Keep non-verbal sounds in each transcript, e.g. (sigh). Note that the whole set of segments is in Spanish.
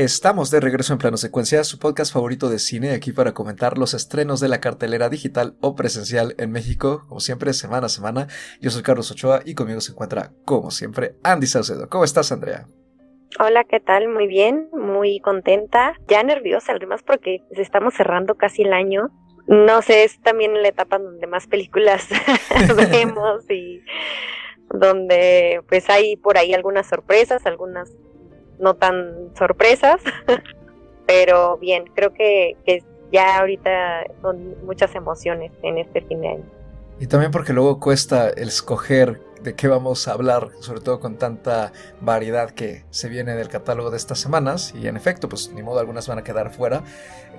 Estamos de regreso en Plano Secuencia, su podcast favorito de cine, aquí para comentar los estrenos de la cartelera digital o presencial en México, como siempre, semana a semana. Yo soy Carlos Ochoa y conmigo se encuentra, como siempre, Andy Saucedo. ¿Cómo estás, Andrea? Hola, ¿qué tal? Muy bien, muy contenta, ya nerviosa, además porque estamos cerrando casi el año. No sé, es también la etapa donde más películas (laughs) vemos y (laughs) donde pues hay por ahí algunas sorpresas, algunas no tan sorpresas, (laughs) pero bien, creo que, ya ahorita son muchas emociones en este fin de año. Y también porque luego cuesta el escoger de qué vamos a hablar, sobre todo con tanta variedad que se viene del catálogo de estas semanas. Y en efecto, pues ni modo, algunas van a quedar fuera.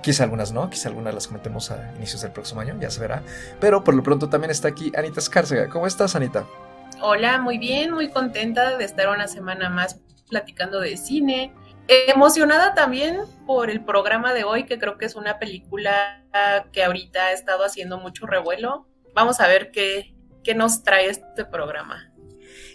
Quizá algunas no, quizá algunas las comentemos a inicios del próximo año, ya se verá. Pero por lo pronto también está aquí Anita Escárcega. ¿Cómo estás, Anita? Hola, muy bien, muy contenta de estar una semana más platicando de cine. Emocionada también por el programa de hoy, que creo que es una película que ahorita ha estado haciendo mucho revuelo. Vamos a ver qué, qué nos trae este programa.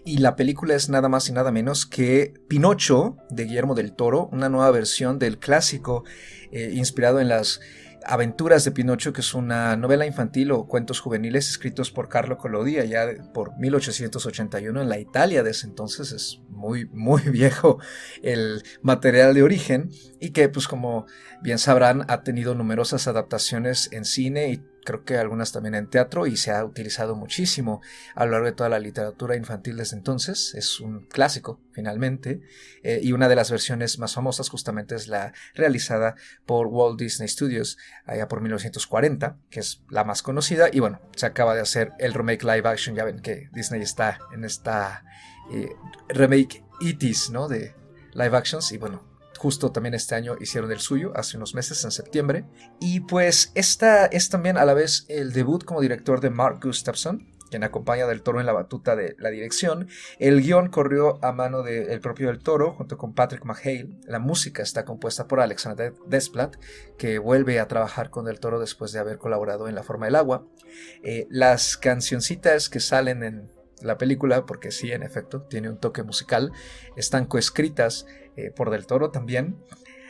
Y la película es nada más y nada menos que Pinocho de Guillermo del Toro, una nueva versión del clásico eh, inspirado en las Aventuras de Pinocho, que es una novela infantil o cuentos juveniles escritos por Carlo Collodi allá por 1881 en la Italia de ese entonces. Es muy, muy (laughs) viejo el material de origen y que, pues como bien sabrán, ha tenido numerosas adaptaciones en cine y creo que algunas también en teatro y se ha utilizado muchísimo a lo largo de toda la literatura infantil desde entonces. Es un clásico, finalmente, eh, y una de las versiones más famosas justamente es la realizada por Walt Disney Studios allá por 1940, que es la más conocida, y bueno, se acaba de hacer el remake live action, ya ven que Disney está en esta eh, remake itis, ¿no? De live actions, y bueno, Justo también este año hicieron el suyo, hace unos meses, en septiembre. Y pues esta es también a la vez el debut como director de Mark Gustafson, quien acompaña del Toro en la batuta de la dirección. El guion corrió a mano del propio del Toro junto con Patrick McHale. La música está compuesta por Alexander Desplat, que vuelve a trabajar con del Toro después de haber colaborado en La forma del agua. Eh, las cancioncitas que salen en la película, porque sí, en efecto, tiene un toque musical, están coescritas eh, por Del Toro también.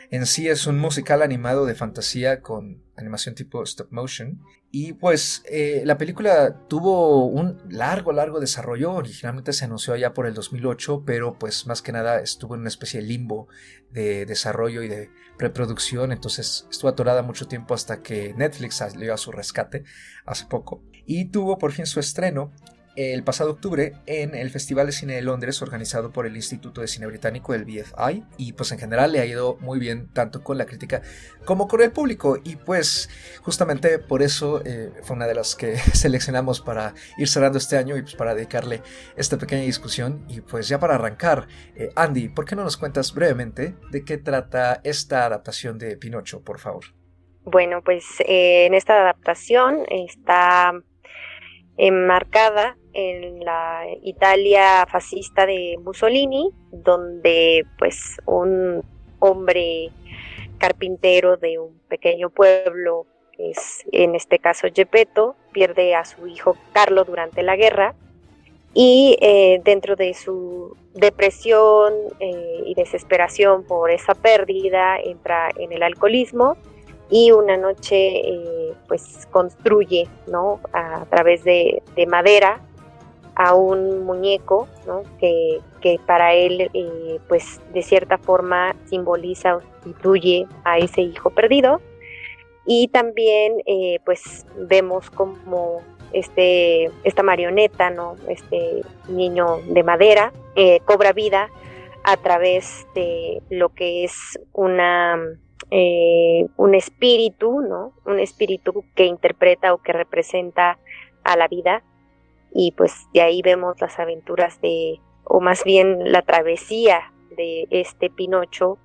En sí es un musical animado de fantasía con animación tipo stop motion. Y pues eh, la película tuvo un largo, largo desarrollo. Originalmente se anunció allá por el 2008, pero pues más que nada estuvo en una especie de limbo de desarrollo y de preproducción. Entonces estuvo atorada mucho tiempo hasta que Netflix salió a su rescate hace poco. Y tuvo por fin su estreno el pasado octubre en el Festival de Cine de Londres organizado por el Instituto de Cine Británico, el BFI, y pues en general le ha ido muy bien tanto con la crítica como con el público y pues justamente por eso eh, fue una de las que (laughs) seleccionamos para ir cerrando este año y pues para dedicarle esta pequeña discusión y pues ya para arrancar, eh, Andy, ¿por qué no nos cuentas brevemente de qué trata esta adaptación de Pinocho, por favor? Bueno, pues eh, en esta adaptación está enmarcada en la Italia fascista de Mussolini, donde pues un hombre carpintero de un pequeño pueblo, es en este caso Gepetto, pierde a su hijo Carlo durante la guerra y eh, dentro de su depresión eh, y desesperación por esa pérdida entra en el alcoholismo y una noche eh, pues construye ¿no? a, través de, madera a un muñeco ¿no? que, para él eh, pues de cierta forma simboliza o sustituye a ese hijo perdido y también eh, pues vemos como este esta marioneta no este niño de madera cobra vida a través de lo que es una eh, un espíritu, ¿no? Un espíritu que interpreta o que representa a la vida y pues de ahí vemos las aventuras de, o más bien la travesía de este Pinocho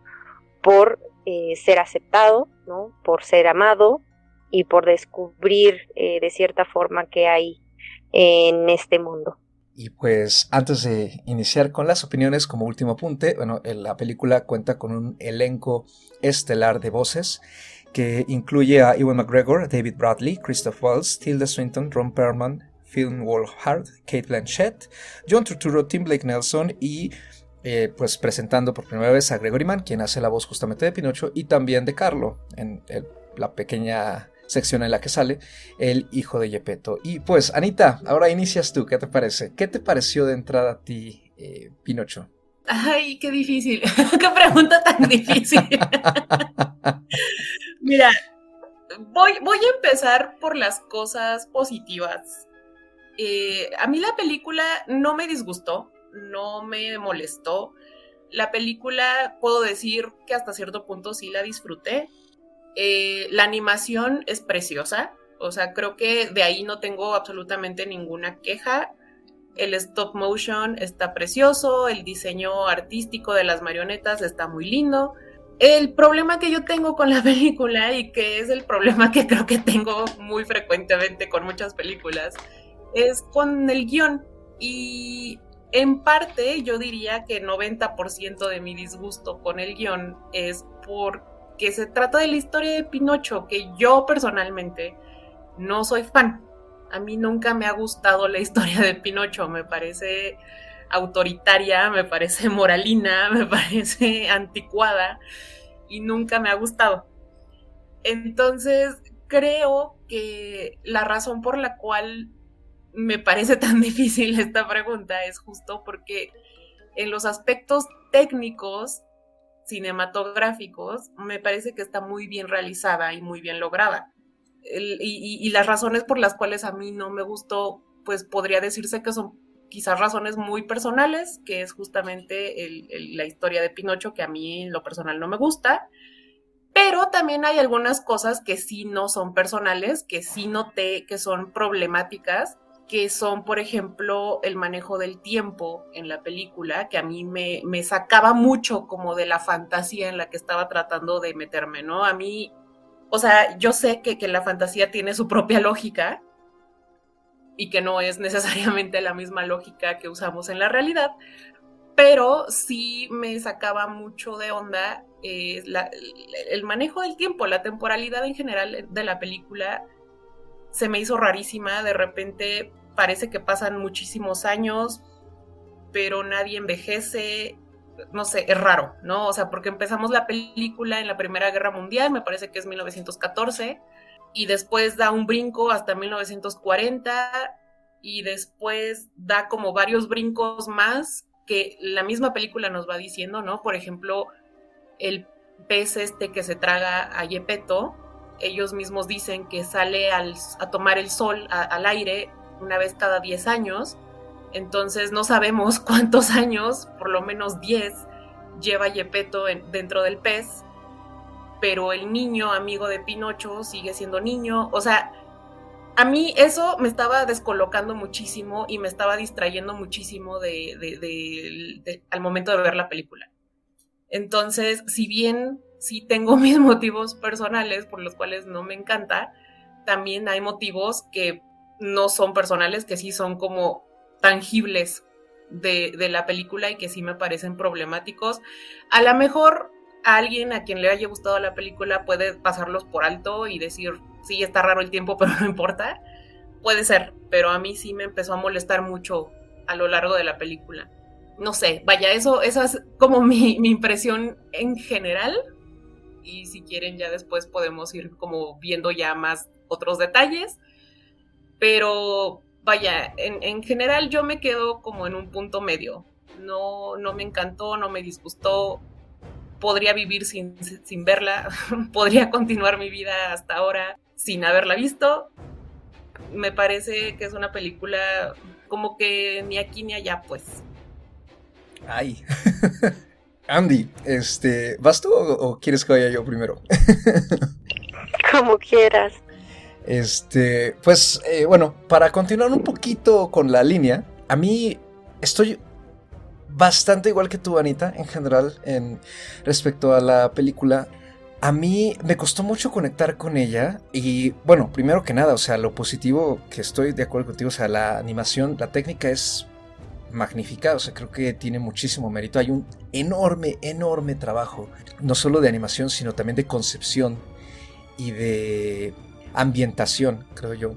por eh, ser aceptado, ¿no? Por ser amado y por descubrir eh, de cierta forma que hay en este mundo. Y pues antes de iniciar con las opiniones, como último apunte, bueno, la película cuenta con un elenco estelar de voces que incluye a Ewan McGregor, David Bradley, Christoph Waltz, Tilda Swinton, Ron Perlman, Phil Wolfhard, Kate Blanchett, John Turturro, Tim Blake Nelson y eh, pues presentando por primera vez a Gregory Mann, quien hace la voz justamente de Pinocho, y también de Carlo, en la pequeña sección en la que sale el hijo de Gepetto. Y pues, Anita, ahora inicias tú, ¿qué te parece? ¿Qué te pareció de entrada a ti, eh, Pinocho? Ay, qué difícil, (laughs) qué pregunta tan difícil. (laughs) Mira, voy, voy a empezar por las cosas positivas. Eh, a mí la película no me disgustó, no me molestó. La película puedo decir que hasta cierto punto sí la disfruté. Eh, la animación es preciosa, o sea, creo que de ahí no tengo absolutamente ninguna queja. El stop motion está precioso, el diseño artístico de las marionetas está muy lindo. El problema que yo tengo con la (laughs) película y que es el problema que creo que tengo muy frecuentemente con muchas películas es con el guion. Y en parte yo diría que 90% de mi disgusto con el guion es porque se trata de la historia de Pinocho, que yo personalmente no soy fan. A mí nunca me ha gustado la historia de Pinocho, me parece autoritaria, me parece moralina, (laughs) me parece anticuada y nunca me ha gustado. Entonces, creo que la razón por la cual me parece (laughs) tan difícil esta pregunta es justo porque en los aspectos técnicos cinematográficos me parece que está muy bien realizada y muy bien lograda. y, las razones por las cuales a mí no me gustó, pues podría decirse que son quizás razones muy personales, que es justamente la historia de Pinocho, que a mí en lo personal no me gusta, pero también hay algunas cosas que sí no son personales, que sí noté que son problemáticas que son, por ejemplo, el manejo del tiempo en la película, que a mí me, me sacaba mucho como de la fantasía en la que estaba tratando de meterme, ¿no? A mí, o sea, yo sé que, que la fantasía tiene su propia lógica y que no es necesariamente la misma lógica que usamos en la realidad, pero sí me sacaba mucho de onda eh, el manejo del tiempo, la temporalidad en general de la película se me hizo rarísima, de repente parece que pasan muchísimos años, pero nadie envejece, no sé, es raro, ¿no? O sea, porque empezamos la película en la Primera Guerra Mundial, me parece que es 1914, y después da un brinco hasta 1940, y después da como varios brincos más que la misma película nos va diciendo, ¿no? Por ejemplo, el pez este que se traga a Yepeto, ellos mismos dicen que sale a tomar el sol al aire una vez cada 10 años, entonces no sabemos (laughs) cuántos años, por lo menos 10, lleva Yepeto dentro del pez, pero el niño amigo de Pinocho sigue siendo niño, o sea, a mí eso me estaba descolocando muchísimo y me estaba distrayendo muchísimo de, al momento de ver la película. Entonces, si bien sí tengo (laughs) mis motivos personales por los cuales no me encanta, también hay motivos que no son personales, que sí son como tangibles de, la película y que sí me parecen problemáticos. A lo mejor a alguien a quien le haya gustado la película puede pasarlos por alto y decir, sí, está raro el tiempo, (laughs) pero no importa. Puede ser, pero a mí sí me empezó a molestar mucho a lo largo de la película. No sé, vaya, eso, esa es como mi, mi impresión en general. Y si quieren, ya después podemos ir como viendo ya más otros detalles. Pero vaya, en, general yo me quedo como en un punto medio. No, no me encantó, no me disgustó. Podría vivir sin, sin verla, (laughs) podría continuar mi vida hasta ahora sin haberla visto. Me parece que es una película como que ni aquí ni allá, pues. Ay. (laughs) Andy, este, ¿vas tú o quieres que vaya yo primero? (laughs) Como quieras. Este, pues eh, bueno, para continuar un poquito con la línea, a mí estoy bastante igual que tú, Anita, en general, en respecto a la película. A mí me costó mucho conectar con ella y bueno, primero que nada, o sea, lo positivo que estoy de acuerdo contigo, o sea, la animación, la técnica es magnífica, o sea, creo que tiene muchísimo mérito. Hay un enorme, enorme trabajo, no solo de animación, sino también de concepción y de ambientación, creo yo.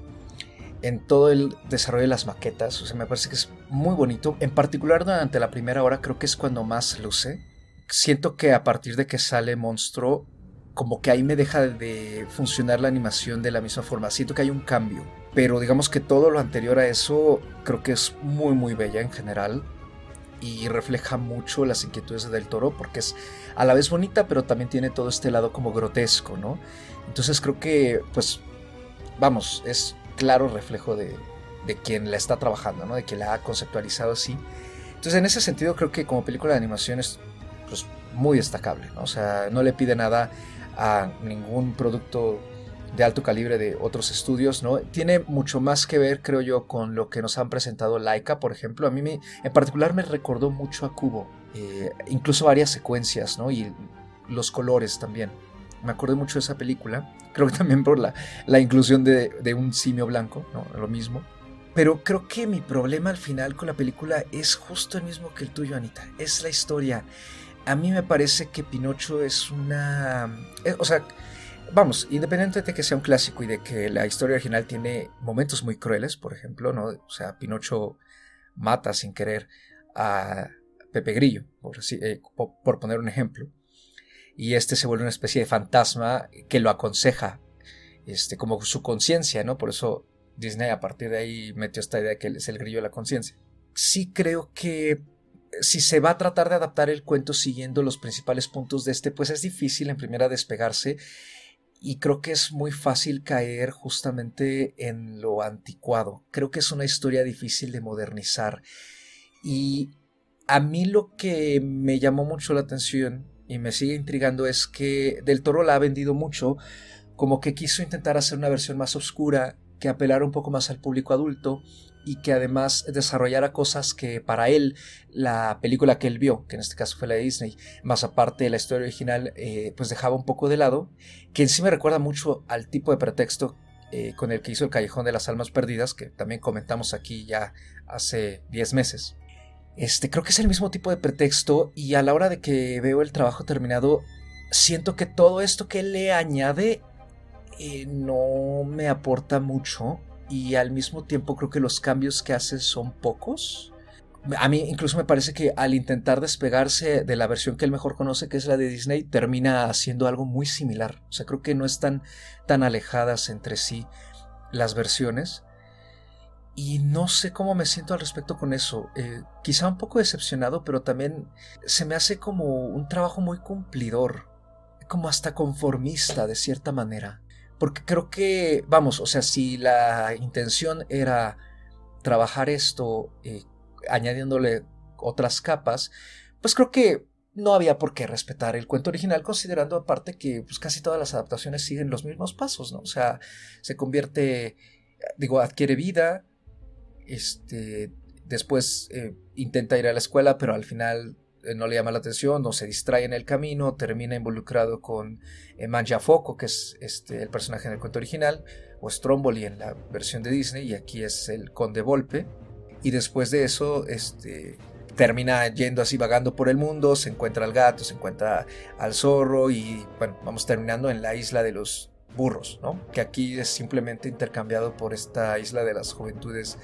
en todo el desarrollo de las maquetas. O sea, me parece que es muy bonito. En particular durante la primera hora creo que es cuando más luce. Siento que a partir de que sale Monstruo, como que ahí me deja de funcionar la animación de la misma forma. Siento que hay un cambio. Pero digamos que todo lo anterior a eso creo que es muy muy bella en general. Y refleja mucho las inquietudes del toro porque es a la vez bonita pero también tiene todo este lado como grotesco, ¿no? Entonces creo que pues vamos, es claro reflejo de, quien la está trabajando, ¿no? de quien la ha conceptualizado así. Entonces, en ese sentido, creo que como película de animación es pues, muy destacable. ¿no? O sea, no le pide nada a ningún producto de alto calibre de otros estudios, ¿no? Tiene mucho más que ver, creo yo, con lo que nos han presentado Laika, por ejemplo. A mí me, en particular me recordó mucho a Kubo, eh, incluso varias secuencias, ¿no? Y los colores también. Me acordé mucho de esa película. Creo que también por la, la inclusión de, de, un simio blanco, ¿no? Lo mismo. Pero creo que mi problema al final con la película es justo el mismo que el tuyo, Anita. Es la historia. A mí me parece que Pinocho es una... Eh, o sea, vamos, independientemente de que sea un clásico y de que la historia original tiene momentos muy crueles, por ejemplo, ¿no? O sea, Pinocho mata sin querer a Pepe Grillo, por, eh, por poner un ejemplo y este se vuelve una especie de fantasma que lo aconseja, este, como su conciencia, ¿no? Por eso Disney a partir de ahí metió esta idea de que es el grillo de la conciencia. Sí creo que si se va a tratar de adaptar el cuento siguiendo los principales puntos de este, pues es difícil en primera despegarse y creo que es muy fácil caer justamente en lo anticuado. Creo que es una historia difícil de modernizar y a mí lo que me llamó mucho la atención y me sigue intrigando es que Del Toro la ha vendido mucho, como que quiso intentar hacer una versión más oscura, que apelara un poco más al público adulto y que además desarrollara cosas que para él la película que él vio, que en este caso fue la de Disney, más aparte de la historia original, eh, pues dejaba un poco de lado, que en sí me recuerda mucho al tipo de pretexto eh, con el que hizo el Callejón de las Almas Perdidas, que también comentamos aquí ya hace 10 meses. Este, creo que es el mismo tipo de pretexto y a la hora de que veo el trabajo terminado, siento que todo esto que le añade eh, no me aporta mucho y al mismo tiempo creo que los cambios que hace son pocos. A mí incluso me parece que al intentar despegarse de la versión que él mejor conoce, que es la de Disney, termina haciendo algo muy similar. O sea, creo que no están tan alejadas entre sí las versiones. Y no sé cómo me siento al respecto con eso. Eh, quizá un poco decepcionado, pero también se me hace como un trabajo muy cumplidor, como hasta conformista de cierta manera. Porque creo que, vamos, o sea, si la intención era trabajar esto eh, añadiéndole otras capas, pues creo que no había por qué respetar el cuento original, considerando aparte que pues, casi todas las adaptaciones siguen los mismos pasos, ¿no? O sea, se convierte, digo, adquiere vida, este, después eh, intenta ir a la escuela, pero al final eh, no le llama la atención, no se distrae en el camino, termina involucrado con eh, Manjafoco, que es este, el personaje en el cuento original, o Stromboli en la versión de Disney, y aquí es el conde Volpe. Y después de eso, este, termina yendo así vagando por el mundo, se encuentra al gato, se encuentra al zorro y bueno, vamos terminando en la isla de los burros, ¿no? Que aquí es simplemente intercambiado por esta isla de las juventudes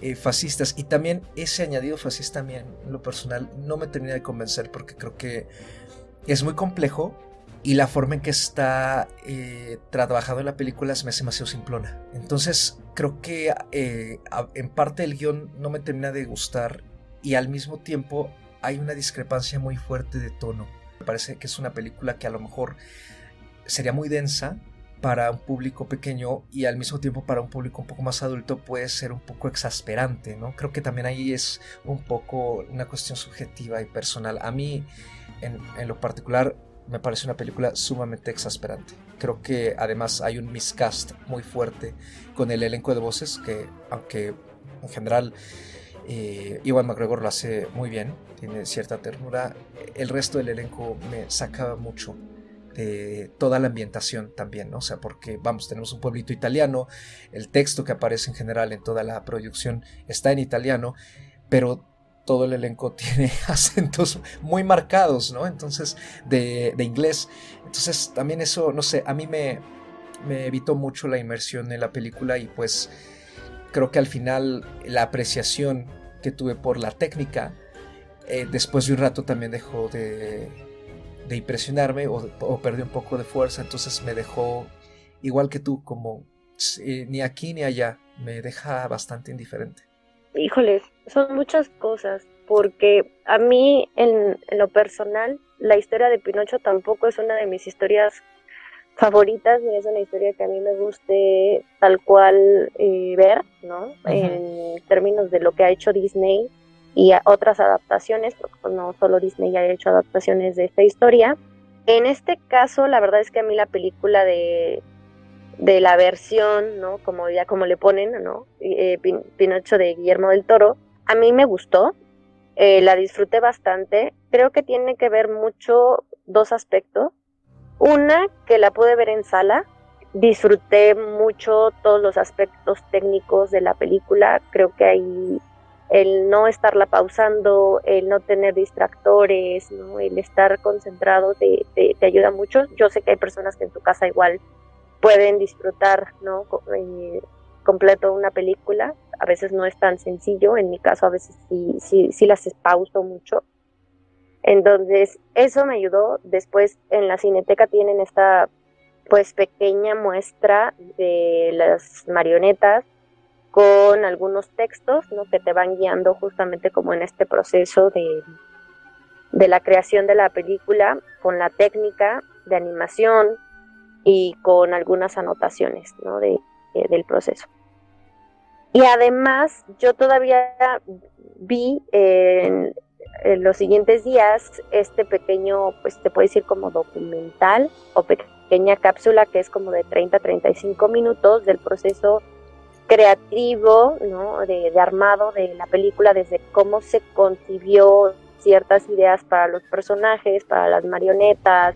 eh, fascistas. Y también ese añadido fascista, también, en lo personal, no me termina de convencer porque creo que es muy complejo y la forma en que está eh, trabajado en la película se me hace demasiado simplona. Entonces, creo que eh, en parte el guion no me termina de gustar y al mismo tiempo hay una discrepancia muy fuerte de tono. Me parece que es una película que a lo mejor sería muy densa para un público pequeño y al mismo tiempo para un público un poco más adulto puede ser un poco exasperante, ¿no? Creo que también ahí es un poco una cuestión subjetiva y personal. A mí, en, lo particular, me parece una película sumamente exasperante. Creo que además hay un miscast muy fuerte con el elenco de voces que, aunque en general eh, Iwan McGregor lo hace muy bien, tiene cierta ternura, el resto del elenco me saca mucho de toda la ambientación también, ¿no? O sea, porque vamos, tenemos un pueblito italiano, el texto que aparece en general en toda la producción está en italiano, pero todo el elenco (laughs) tiene acentos muy marcados, ¿no? Entonces, de, inglés. Entonces, también eso, no sé, a mí me, me evitó mucho la inmersión en la película y pues creo que al final la apreciación que tuve por la técnica, eh, después de un rato también dejó de, impresionarme o, perdió un poco de fuerza, entonces me dejó igual que tú, como eh, ni aquí ni allá, me deja bastante indiferente. Híjoles, son muchas cosas, porque a mí en, lo personal la historia de Pinocho tampoco es una de mis historias favoritas ni es una historia que a mí me guste tal cual eh, ver, ¿no? En términos de lo que ha hecho Disney y otras adaptaciones, porque pues, no solo Disney ha hecho adaptaciones de esta historia. En este caso, la verdad es que a mí la película de, de la versión, ¿no? Como ya como le ponen, ¿no? Eh, Pinocho de Guillermo del Toro, a mí me gustó, eh, la disfruté bastante. Creo que tiene que ver mucho dos aspectos. Una, que la pude ver en sala, disfruté mucho todos los aspectos técnicos de la película, creo que ahí el no estarla pausando, el no tener distractores, ¿no? el estar concentrado te, te, ayuda mucho. Yo sé que hay personas que en tu casa igual pueden disfrutar ¿no? Eh, completo una película, a veces no es tan sencillo, en mi caso a veces sí, sí, sí las pauso mucho, entonces, eso me ayudó. Después en la cineteca tienen esta pues pequeña muestra de las marionetas con algunos textos ¿no? que te van guiando justamente como en este proceso de, de la creación de la película, con la técnica de animación y con algunas anotaciones ¿no? de, del proceso. Y además yo todavía vi en, los siguientes días este pequeño, pues te puede decir como documental o pequeña cápsula que es como de 30 a 35 minutos del proceso creativo, ¿no? De, armado de la película, desde cómo se concibió ciertas ideas para los personajes, para las marionetas,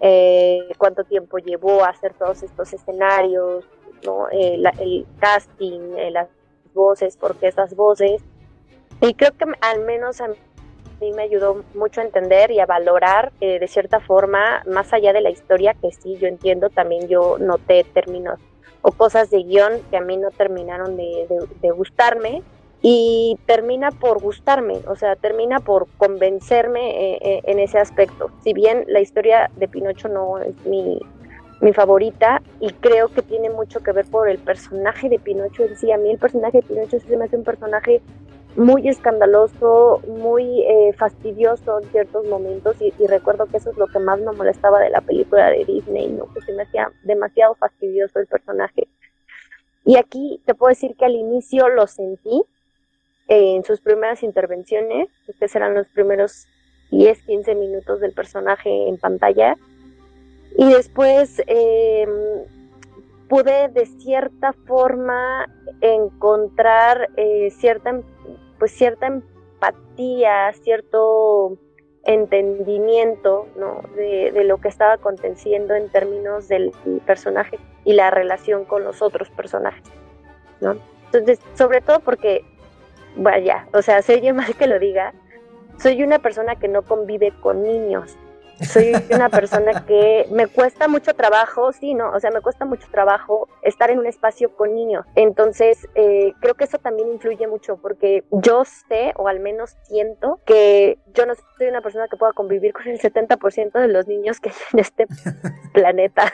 eh, cuánto tiempo llevó a hacer todos estos escenarios, ¿no? Eh, el casting, eh, las voces, porque esas voces. Y creo que al menos a sí me ayudó mucho a entender y a valorar eh, de cierta forma, más allá de la historia, que sí, yo entiendo, también yo noté términos o cosas de guion que a mí no terminaron de, gustarme y termina por gustarme, o sea, termina por convencerme eh, eh, en ese aspecto. Si bien la historia de Pinocho no es mi, mi favorita y creo que tiene mucho que ver por el personaje de Pinocho en sí. A mí el personaje de Pinocho sí se me hace un personaje muy escandaloso, muy eh, fastidioso en ciertos momentos y, recuerdo que eso es lo que más me molestaba de la película de Disney, ¿no? que se me hacía demasiado fastidioso el personaje. Y aquí te puedo decir que al inicio lo sentí en sus primeras intervenciones, que serán los primeros 10, 15 minutos del personaje en pantalla. Y después em, pude de cierta forma encontrar eh, cierta pues cierta empatía, cierto entendimiento ¿no? de, lo que estaba aconteciendo en términos del personaje y la relación con los otros personajes. ¿no? Entonces, sobre todo porque, vaya, o sea, se oye (laughs) mal que lo diga, soy una persona que no convive con niños, soy una persona que me cuesta mucho trabajo, sí, no, o sea, me cuesta mucho trabajo estar en un espacio con niños. Entonces, eh, creo que eso también influye mucho porque yo sé, o al menos siento, que yo no soy una persona que pueda convivir con el 70% de los niños que hay en este (laughs) planeta.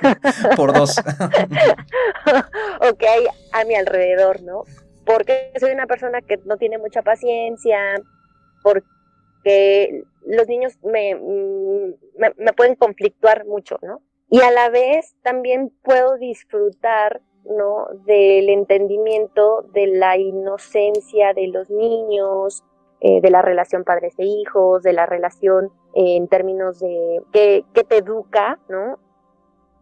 Por dos. (laughs) o que hay a mi alrededor, ¿no? Porque soy una persona que no tiene mucha paciencia, porque los niños me, me, pueden conflictuar mucho, ¿no? Y a la vez también puedo disfrutar, ¿no? Del entendimiento, de la inocencia de los niños, eh, de la relación padres e hijos, de la relación eh, en términos de que, te educa, ¿no?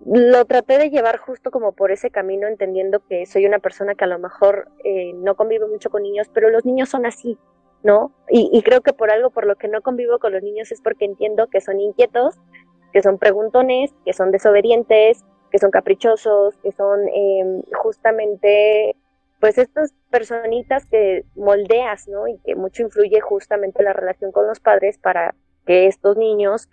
Lo traté de llevar justo como por ese camino, entendiendo que soy una persona que a lo mejor eh, no convive mucho con niños, pero los niños son así, ¿no? Y, creo que por algo por lo que no convivo con los niños es porque entiendo que son inquietos, que son preguntones, que son desobedientes, que son caprichosos, que son em, justamente, pues estas personitas que moldeas, ¿no? Y que mucho influye justamente la relación con los padres para que estos niños,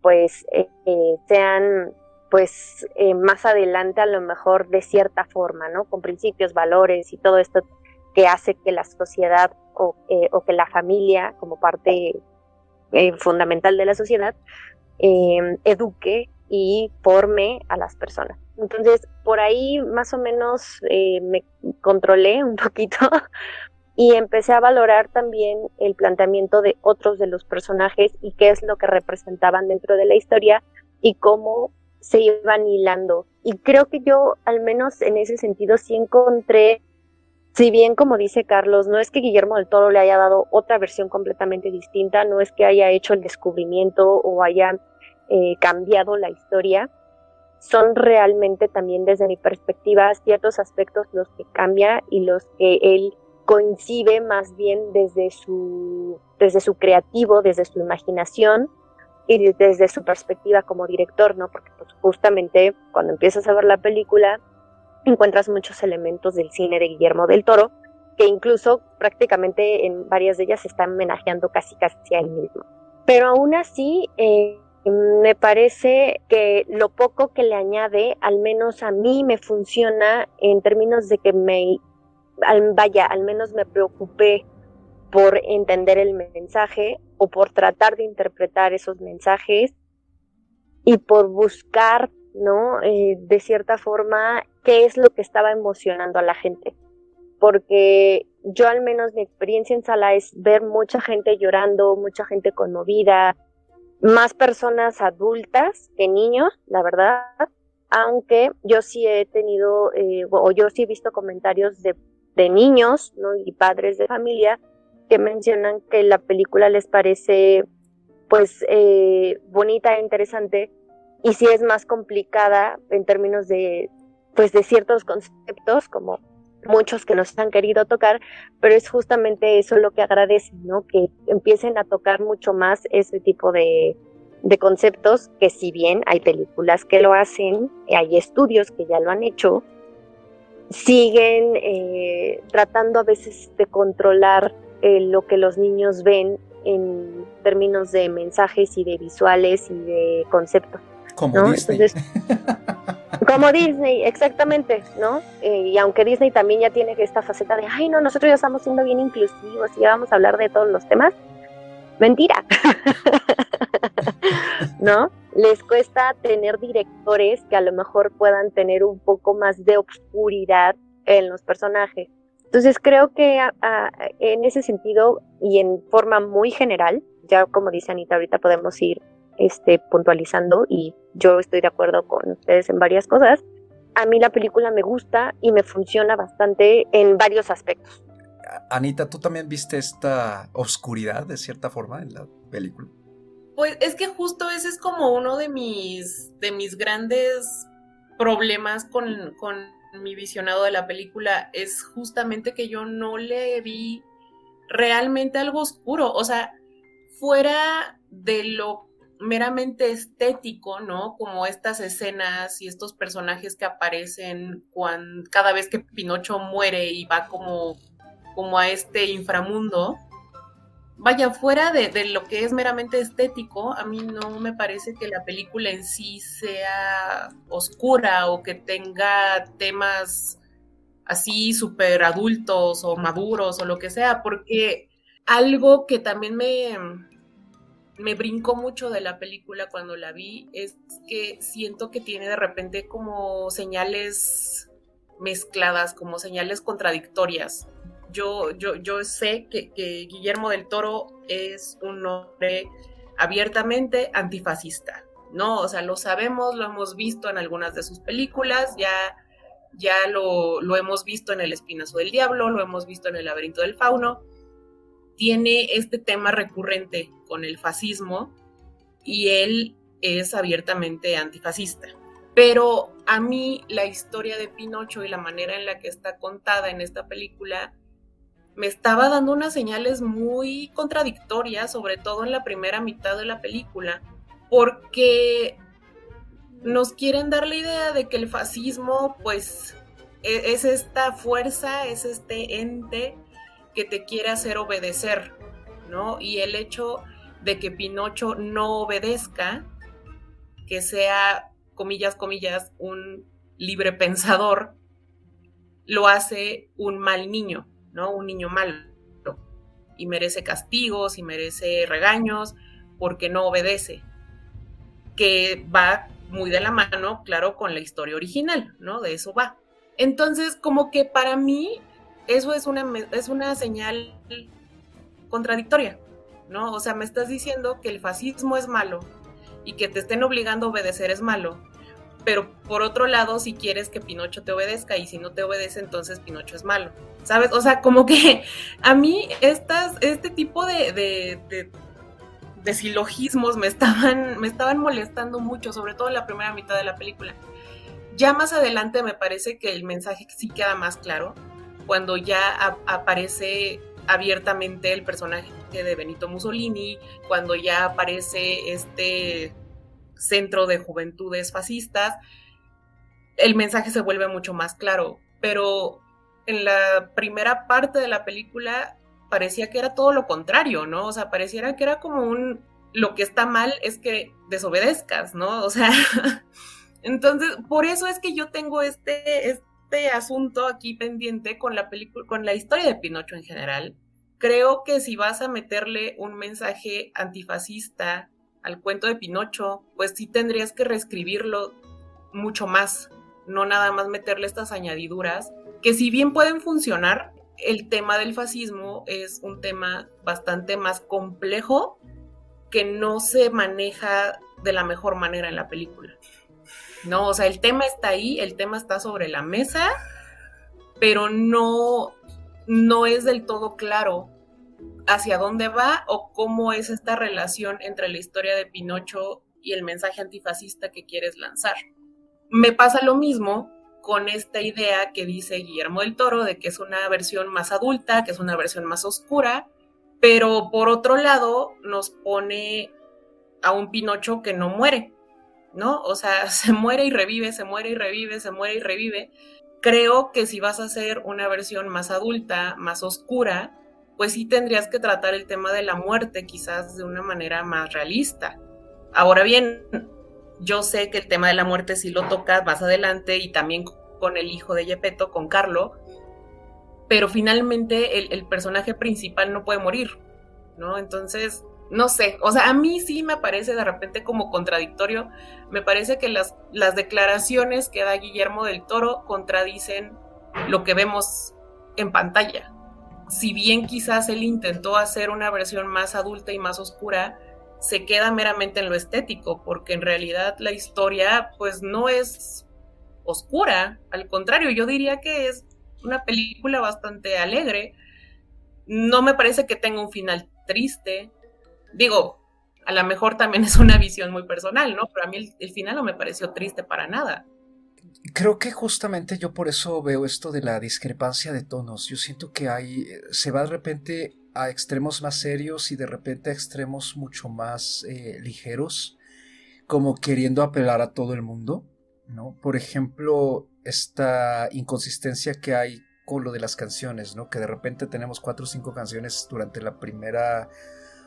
pues, eh, eh, sean pues eh, más adelante a lo mejor de cierta forma, ¿no? Con principios, valores y todo esto que hace que la sociedad o, eh, que la familia, como parte eh, fundamental de la sociedad, em, eduque y forme a las personas. Entonces, por ahí más o menos eh, me controlé un (laughs) poquito y empecé a valorar también el planteamiento de otros de los personajes y qué es lo que representaban dentro de la historia y cómo se iban hilando. Y creo que yo, al menos en ese sentido, sí encontré, si bien como dice Carlos, no es que Guillermo del Toro le haya dado otra versión completamente distinta, no es que haya hecho el descubrimiento o haya eh, cambiado la historia, son realmente también desde mi perspectiva ciertos aspectos los que cambia y los que él coincide más bien desde su, desde su creativo, desde su imaginación y desde su perspectiva como director, ¿no? Porque pues, justamente cuando empiezas a ver la película encuentras muchos elementos del cine de Guillermo del Toro que incluso prácticamente en varias de ellas se están homenajeando casi casi a él mismo. Pero aún así, eh, me parece que lo poco que le añade, al menos a mí me funciona en términos de que me, vaya, al menos me preocupé por entender el mensaje o por tratar de interpretar esos mensajes y por buscar, ¿no? Eh, de cierta forma, qué es lo que estaba emocionando a la gente. Porque yo al menos mi experiencia en sala es ver mucha gente llorando, mucha gente conmovida, más personas adultas que niños, la verdad, aunque yo sí he tenido, eh, o yo sí he visto comentarios de, de niños ¿no? y padres de familia que mencionan que la película les parece pues eh, bonita e interesante y si es más complicada en términos de pues de ciertos conceptos como muchos que nos han querido tocar, pero es justamente eso lo que agradecen, ¿no? Que empiecen a tocar mucho más ese tipo de, de conceptos que si bien hay películas que lo hacen, hay estudios que ya lo han hecho, siguen eh, tratando a veces de controlar eh, lo que los niños ven en términos de mensajes y de visuales y de conceptos. Como Disney. (laughs) como Disney, exactamente, ¿no? Eh, y aunque Disney también ya tiene esta faceta de, ay, no, nosotros ya estamos siendo bien inclusivos y ya vamos a hablar de todos los temas, mentira, (laughs) ¿no? Les cuesta tener directores que a lo mejor puedan tener un poco más de obscuridad en los personajes. Entonces creo que en ese sentido y en forma muy general, ya como dice Anita, ahorita podemos ir este, puntualizando y yo estoy de acuerdo con ustedes en varias cosas. A mí la película me gusta y me funciona bastante en varios aspectos. Anita, ¿tú también viste esta oscuridad de cierta forma en la película? Pues es que justo ese es como uno de mis, de mis grandes problemas con, con mi visionado de la película es justamente que yo no le vi realmente algo oscuro, o sea, fuera de lo meramente estético, ¿no? Como estas escenas y estos personajes que aparecen cuando, cada vez que Pinocho muere y va como, como a este inframundo, vaya, fuera de, lo que es meramente estético, a mí no me parece que la película en sí sea oscura o que tenga temas así súper adultos o maduros o lo que sea, porque algo que también me, me brincó mucho de la película cuando la vi es que siento que tiene de repente como señales mezcladas, como señales contradictorias yo, yo, yo sé que, Guillermo del Toro es un hombre abiertamente antifascista, ¿no? O sea, lo sabemos, lo hemos visto en algunas de sus películas, ya, ya lo, lo hemos visto en El Espinazo del Diablo, lo hemos visto en El Laberinto del Fauno. Tiene este tema recurrente con el fascismo y él es abiertamente antifascista. Pero a mí la historia de Pinocho y la manera en la que está contada en esta película me estaba dando unas señales muy contradictorias, sobre todo en la primera mitad de la película, porque nos quieren dar la idea de que el fascismo, pues, e-, es esta fuerza, es este ente que te quiere hacer obedecer, ¿no? Y el hecho de que Pinocho no obedezca, que sea, comillas, comillas, un libre pensador, lo hace un mal niño. ¿no? Un niño malo y merece castigos y merece regaños porque no obedece, que va muy de la mano, claro, con la historia original, ¿no? De eso va. Entonces, como que para mí eso es una, es una señal contradictoria, ¿no? O sea, me estás diciendo que el fascismo es malo y que te estén obligando a obedecer es malo, pero por otro lado, si quieres que Pinocho te obedezca y si no te obedece, entonces Pinocho es malo, ¿sabes? O sea, como que a mí estas, este tipo de, de, de, silogismos me estaban, me estaban molestando mucho, sobre todo en la primera mitad de la película. Ya más adelante me parece que el mensaje sí queda más claro, cuando ya aparece abiertamente el personaje de Benito Mussolini, cuando ya aparece este centro de juventudes fascistas, el mensaje se vuelve mucho más claro. Pero en la primera parte de la película parecía que era todo lo contrario, ¿no? O sea, pareciera que era como un, lo que está mal es que desobedezcas, ¿no? O sea, (laughs) entonces, por eso es que yo tengo este, este asunto aquí pendiente con la película, con la historia de Pinocho en general. Creo que si vas a meterle un mensaje antifascista al cuento de Pinocho, pues sí tendrías que reescribirlo mucho más, no nada más meterle estas añadiduras, que si bien pueden funcionar, el tema del fascismo es un tema bastante más complejo que no se maneja de la mejor manera en la película. No, o sea, el tema está ahí, el tema está sobre la mesa, pero no, no es del todo claro hacia dónde va o cómo es esta relación entre la historia de Pinocho y el mensaje antifascista que quieres lanzar. Me pasa lo mismo con esta idea que dice Guillermo del Toro de que es una versión más adulta, que es una versión más oscura, pero por otro lado nos pone a un Pinocho que no muere, ¿no? O sea, (laughs) se muere y revive, se muere y revive, se muere y revive. Creo que si vas a hacer una versión más adulta, más oscura, pues sí tendrías que tratar el tema de la muerte quizás de una manera más realista. Ahora bien, yo sé que el tema de la muerte sí lo tocas más adelante y también con el hijo de Yepeto, con Carlo, pero finalmente el, personaje principal no puede morir, ¿no? Entonces, no sé, o sea, a mí sí me parece de repente como contradictorio, me parece que las, las declaraciones que da Guillermo del Toro contradicen lo que vemos en pantalla, si bien quizás él intentó hacer una versión más adulta y más oscura, se queda meramente en lo estético, porque en realidad la historia pues no es oscura, al contrario, yo diría que es una película bastante alegre. No me parece que tenga un final triste. Digo, a lo mejor también es una visión muy personal, ¿no? Pero a mí el, final no me pareció triste para nada creo que justamente yo por eso veo esto de la discrepancia de tonos. Yo siento que hay, eh, se va de repente a extremos más serios y de repente a extremos mucho más eh, ligeros, como queriendo apelar a todo el mundo, ¿no? Por ejemplo, esta inconsistencia que hay con lo de las canciones, ¿no? Que de repente tenemos cuatro o cinco canciones durante la primera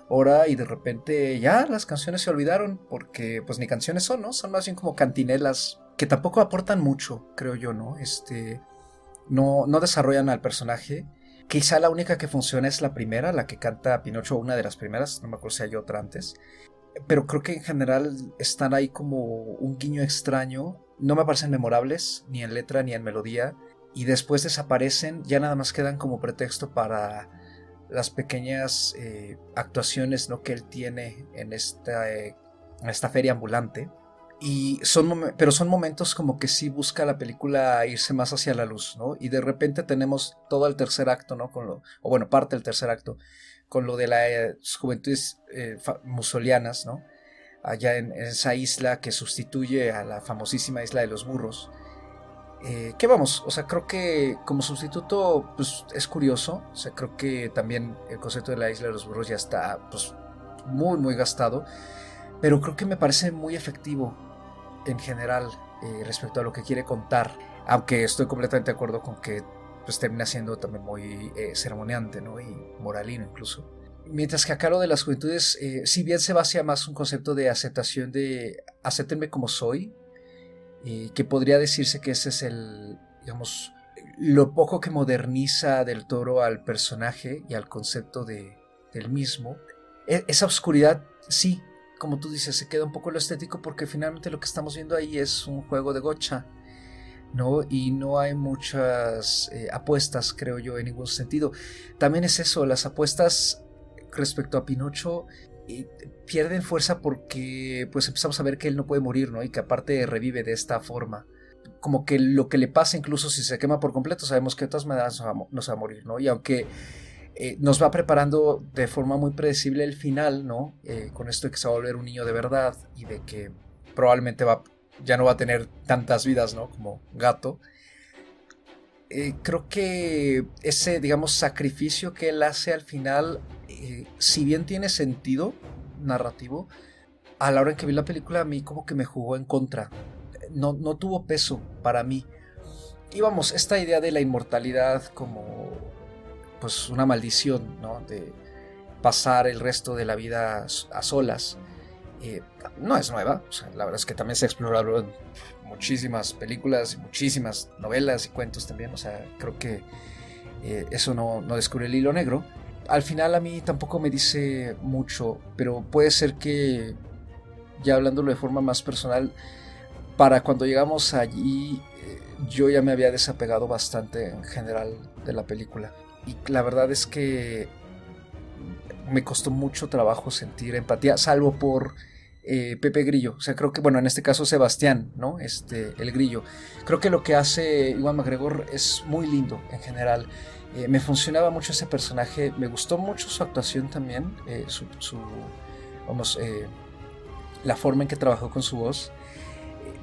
hora y de repente ya las canciones se olvidaron porque pues ni canciones son, ¿no? Son más bien como cantinelas que tampoco aportan mucho, creo yo, ¿no? Este, no, no desarrollan al personaje. Quizá la única que funciona es la primera, la que canta Pinocho, una de las primeras, no me acuerdo si hay otra antes. Pero creo que en general están ahí como un guiño extraño. No me parecen memorables, ni en letra ni en melodía. Y después desaparecen, ya nada más quedan como pretexto para las pequeñas eh, actuaciones ¿no? que él tiene en esta, eh, en esta feria ambulante. Y son, pero son momentos como que sí busca la película irse más hacia la luz, ¿no? Y de repente tenemos todo el tercer acto, ¿no? Con lo, o bueno, parte del tercer acto, con lo de las eh, juventudes eh, musolianas, ¿no? Allá en, esa isla que sustituye a la famosísima isla de los burros. Eh, ¿Qué vamos? O sea, creo que como sustituto, pues es curioso. O sea, creo que también el concepto de la isla de los burros ya está, pues, muy, muy gastado. Pero creo que me parece muy efectivo en general eh, respecto a lo que quiere contar, aunque estoy completamente de acuerdo con que pues termina siendo también muy eh, ceremoniante ¿no? y moralino incluso. Mientras que acá lo de las juventudes, eh, si bien se basa más un concepto de aceptación de acéptenme como soy, que podría decirse que ese es el, digamos, lo poco que moderniza del toro al personaje y al concepto de, del mismo. E, esa oscuridad, sí, como tú dices, se queda un poco lo estético porque finalmente lo que estamos viendo ahí es un juego de gocha, ¿no? Y no hay muchas eh, apuestas, creo yo, en ningún sentido. También es eso, las apuestas respecto a Pinocho pierden fuerza porque pues empezamos a ver que él no puede morir, ¿no? Y que aparte revive de esta forma. Como que lo que le pasa incluso si se quema por completo, sabemos que de todas maneras no se va a morir, ¿no? Y aunque eh, nos va preparando de forma muy predecible el final, ¿no? Eh, con esto de que se va a volver un niño de verdad y de que probablemente va, ya no va a tener tantas vidas, ¿no? Como gato. Eh, creo que ese, digamos, sacrificio que él hace al final, si bien tiene sentido narrativo, a la hora en que vi la película a mí como que me jugó en contra. No, no tuvo peso para mí. Y vamos, esta idea de la inmortalidad como pues una maldición, ¿no? De pasar el resto de la vida a solas. Eh, no es nueva, la verdad es que también se exploraron muchísimas películas, muchísimas novelas y cuentos también, o sea, creo que eh, eso no, no descubre el hilo negro. Al final a mí tampoco me dice mucho, pero puede ser que, ya hablándolo de forma más personal, para cuando llegamos allí eh, yo ya me había desapegado bastante en general de la película. Y la verdad es que me costó mucho trabajo sentir empatía, salvo por eh, Pepe Grillo. O sea, creo que, bueno, en este caso Sebastián, ¿no? Este, el Grillo. Creo que lo que hace Iwan McGregor es muy lindo en general. Eh, me funcionaba mucho ese personaje, me gustó mucho su actuación también, eh, su, su, vamos, la forma en que trabajó con su voz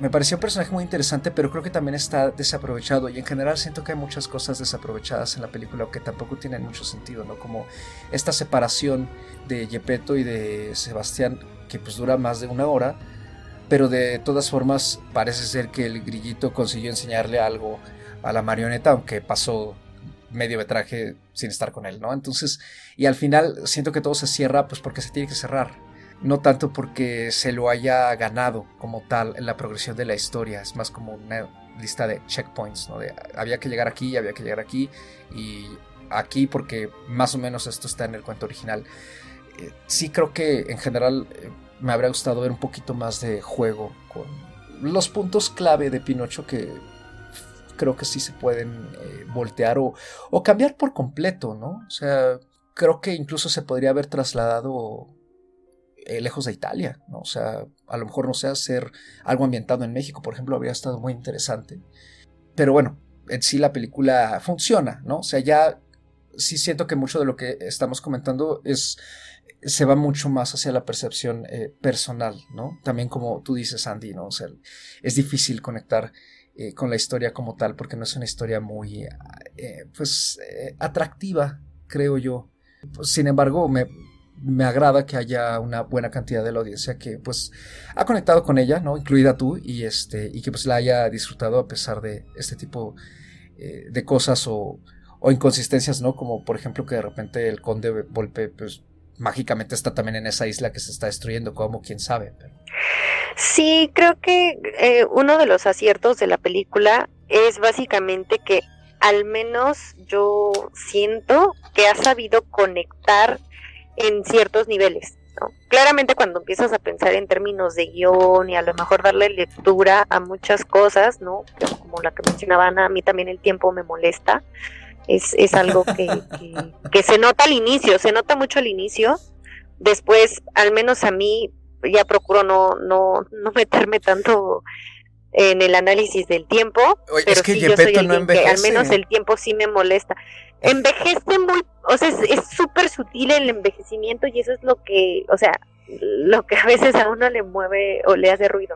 me pareció un personaje muy interesante, pero creo que también está desaprovechado. Y en general siento que hay muchas cosas desaprovechadas en la película que tampoco tienen mucho sentido, ¿no? Como esta separación de Gepetto y de Sebastián, que pues dura más de una hora, pero de todas formas parece ser que el grillito consiguió enseñarle algo a la marioneta, aunque pasó medio metraje sin estar con él, ¿no? Entonces, y al final siento que todo se cierra pues porque se tiene que cerrar no tanto porque se lo haya ganado como tal en la progresión de la historia, es más como una lista de checkpoints, ¿no? Había que llegar aquí, había que llegar aquí y aquí porque más o menos esto está en el cuento original. Eh, sí creo que en general eh, me habría gustado ver un poquito más de juego con los puntos clave de Pinocho que creo que sí se pueden eh, voltear o, o cambiar por completo, ¿no? O sea, creo que incluso se podría haber trasladado eh, lejos de Italia, ¿no? O sea, a lo mejor no sé hacer algo ambientado en México, por ejemplo, habría estado muy interesante. Pero bueno, en sí la película funciona, ¿no? O sea, ya sí siento que mucho de lo que estamos comentando es se va mucho más hacia la percepción eh, personal, ¿no? También como tú dices, Andy, ¿no? O sea, es difícil conectar eh, con la historia como tal porque no es una historia muy, pues, atractiva, creo yo. Sin embargo, me, me agrada que haya una buena cantidad de la audiencia que pues ha conectado con ella, ¿no? Incluida tú, y este, y que pues la haya disfrutado a pesar de este tipo eh, de cosas o, o, inconsistencias, ¿no? Como por ejemplo que de repente el conde Volpe pues mágicamente está también en esa isla que se está destruyendo, como quién sabe. Sí, creo que eh, uno de los aciertos de la película es básicamente que al menos yo siento que ha sabido conectar en ciertos niveles. ¿no? Claramente cuando empiezas a pensar en términos de guion y a lo mejor darle lectura a muchas cosas, ¿no? Como la que mencionaba Ana, a mí también el tiempo me molesta. Es, es algo que, que, se nota al inicio, se nota mucho al inicio. Después, al menos a mí, ya procuro no, no, no meterme tanto en el análisis del tiempo. pero es que sí, yo soy no que al menos el tiempo sí me molesta envejece muy, o sea, es súper sutil el envejecimiento y eso es lo que, o sea, lo que a veces a uno le mueve o le hace ruido,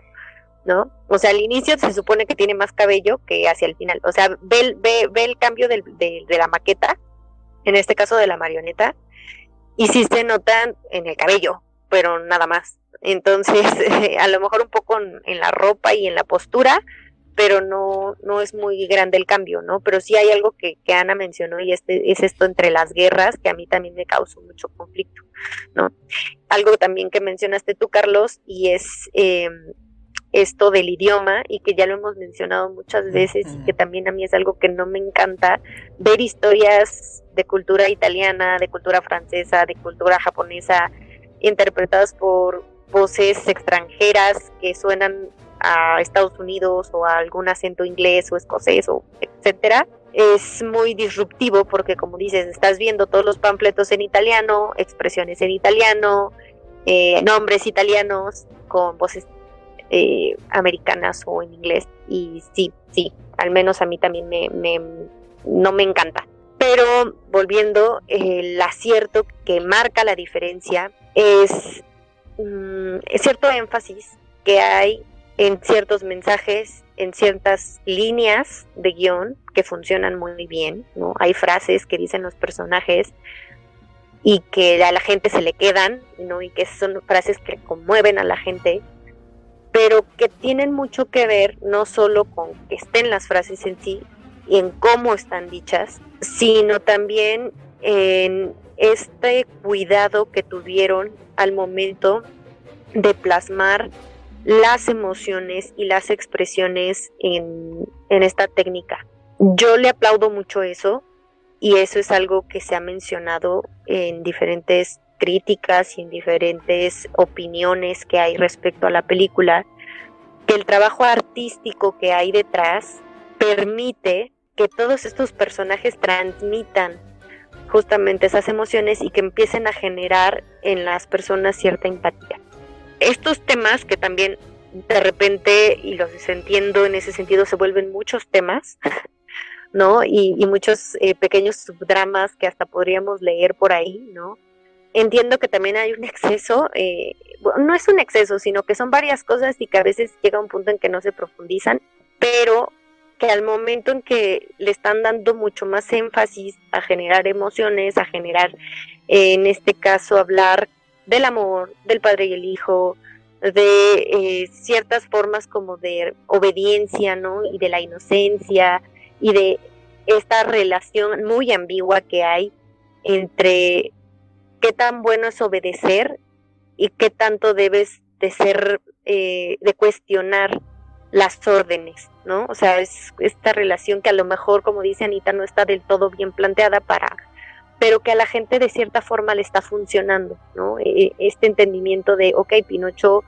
¿no? O sea, al inicio se supone que tiene más cabello que hacia el final, o sea, ve, ve, ve el cambio de, la maqueta, en este caso de la marioneta, y sí se notan en el cabello, pero nada más. Entonces, (laughs) a lo mejor un poco en la ropa y en la postura, pero no, no es muy grande el cambio, ¿no? Pero sí hay algo que, que, Ana mencionó y este es esto entre las guerras que a mí también me causó mucho conflicto, ¿no? Algo también que mencionaste tú, Carlos, y es eh, esto del idioma y que ya lo hemos mencionado muchas veces y que también a mí es algo que no me encanta, ver historias de cultura italiana, de cultura francesa, de cultura japonesa, interpretadas por voces extranjeras que suenan a Estados Unidos o a algún acento inglés o escocés o etcétera, es muy disruptivo porque como dices, estás viendo todos los panfletos en italiano, expresiones en italiano, eh, nombres italianos con voces eh, americanas o en inglés y sí, sí, al menos a mí también me, no me encanta. Pero volviendo, el acierto que marca la diferencia es, mm, cierto énfasis que hay en ciertos mensajes, en ciertas líneas de guion que funcionan muy bien, ¿no? Hay frases que dicen los personajes y que a la gente se le quedan, ¿no? Y que son frases que conmueven a la gente, pero que tienen mucho que ver no solo con que estén las frases en sí y en cómo están dichas, sino también en este cuidado que tuvieron al momento de plasmar las emociones y las expresiones en, esta técnica. Yo le aplaudo mucho eso y eso es algo que se ha mencionado en diferentes críticas y en diferentes opiniones que hay respecto a la película, que el trabajo artístico que hay detrás permite que todos estos personajes transmitan justamente esas emociones y que empiecen a generar en las personas cierta empatía estos temas que también de repente, y los entiendo en ese sentido, se vuelven muchos temas, (laughs) ¿no? Y, muchos eh, pequeños subdramas que hasta podríamos leer por ahí, ¿no? Entiendo que también hay un exceso, eh, no es un exceso, sino que son varias cosas y que a veces llega un punto en que no se profundizan, pero que al momento en que le están dando mucho más énfasis a generar emociones, a generar, en este caso, hablar del amor, del padre y el hijo, de eh, ciertas formas como de obediencia, ¿no? Y de la inocencia y de esta relación muy ambigua que hay entre qué tan bueno es obedecer y qué tanto debes de ser, eh, de cuestionar las órdenes, ¿no? O sea, es esta relación que a lo mejor, como dice Anita, no está del todo bien planteada para pero que a la gente de cierta forma le está funcionando, ¿no? E, e, este entendimiento de, ok, Pinocho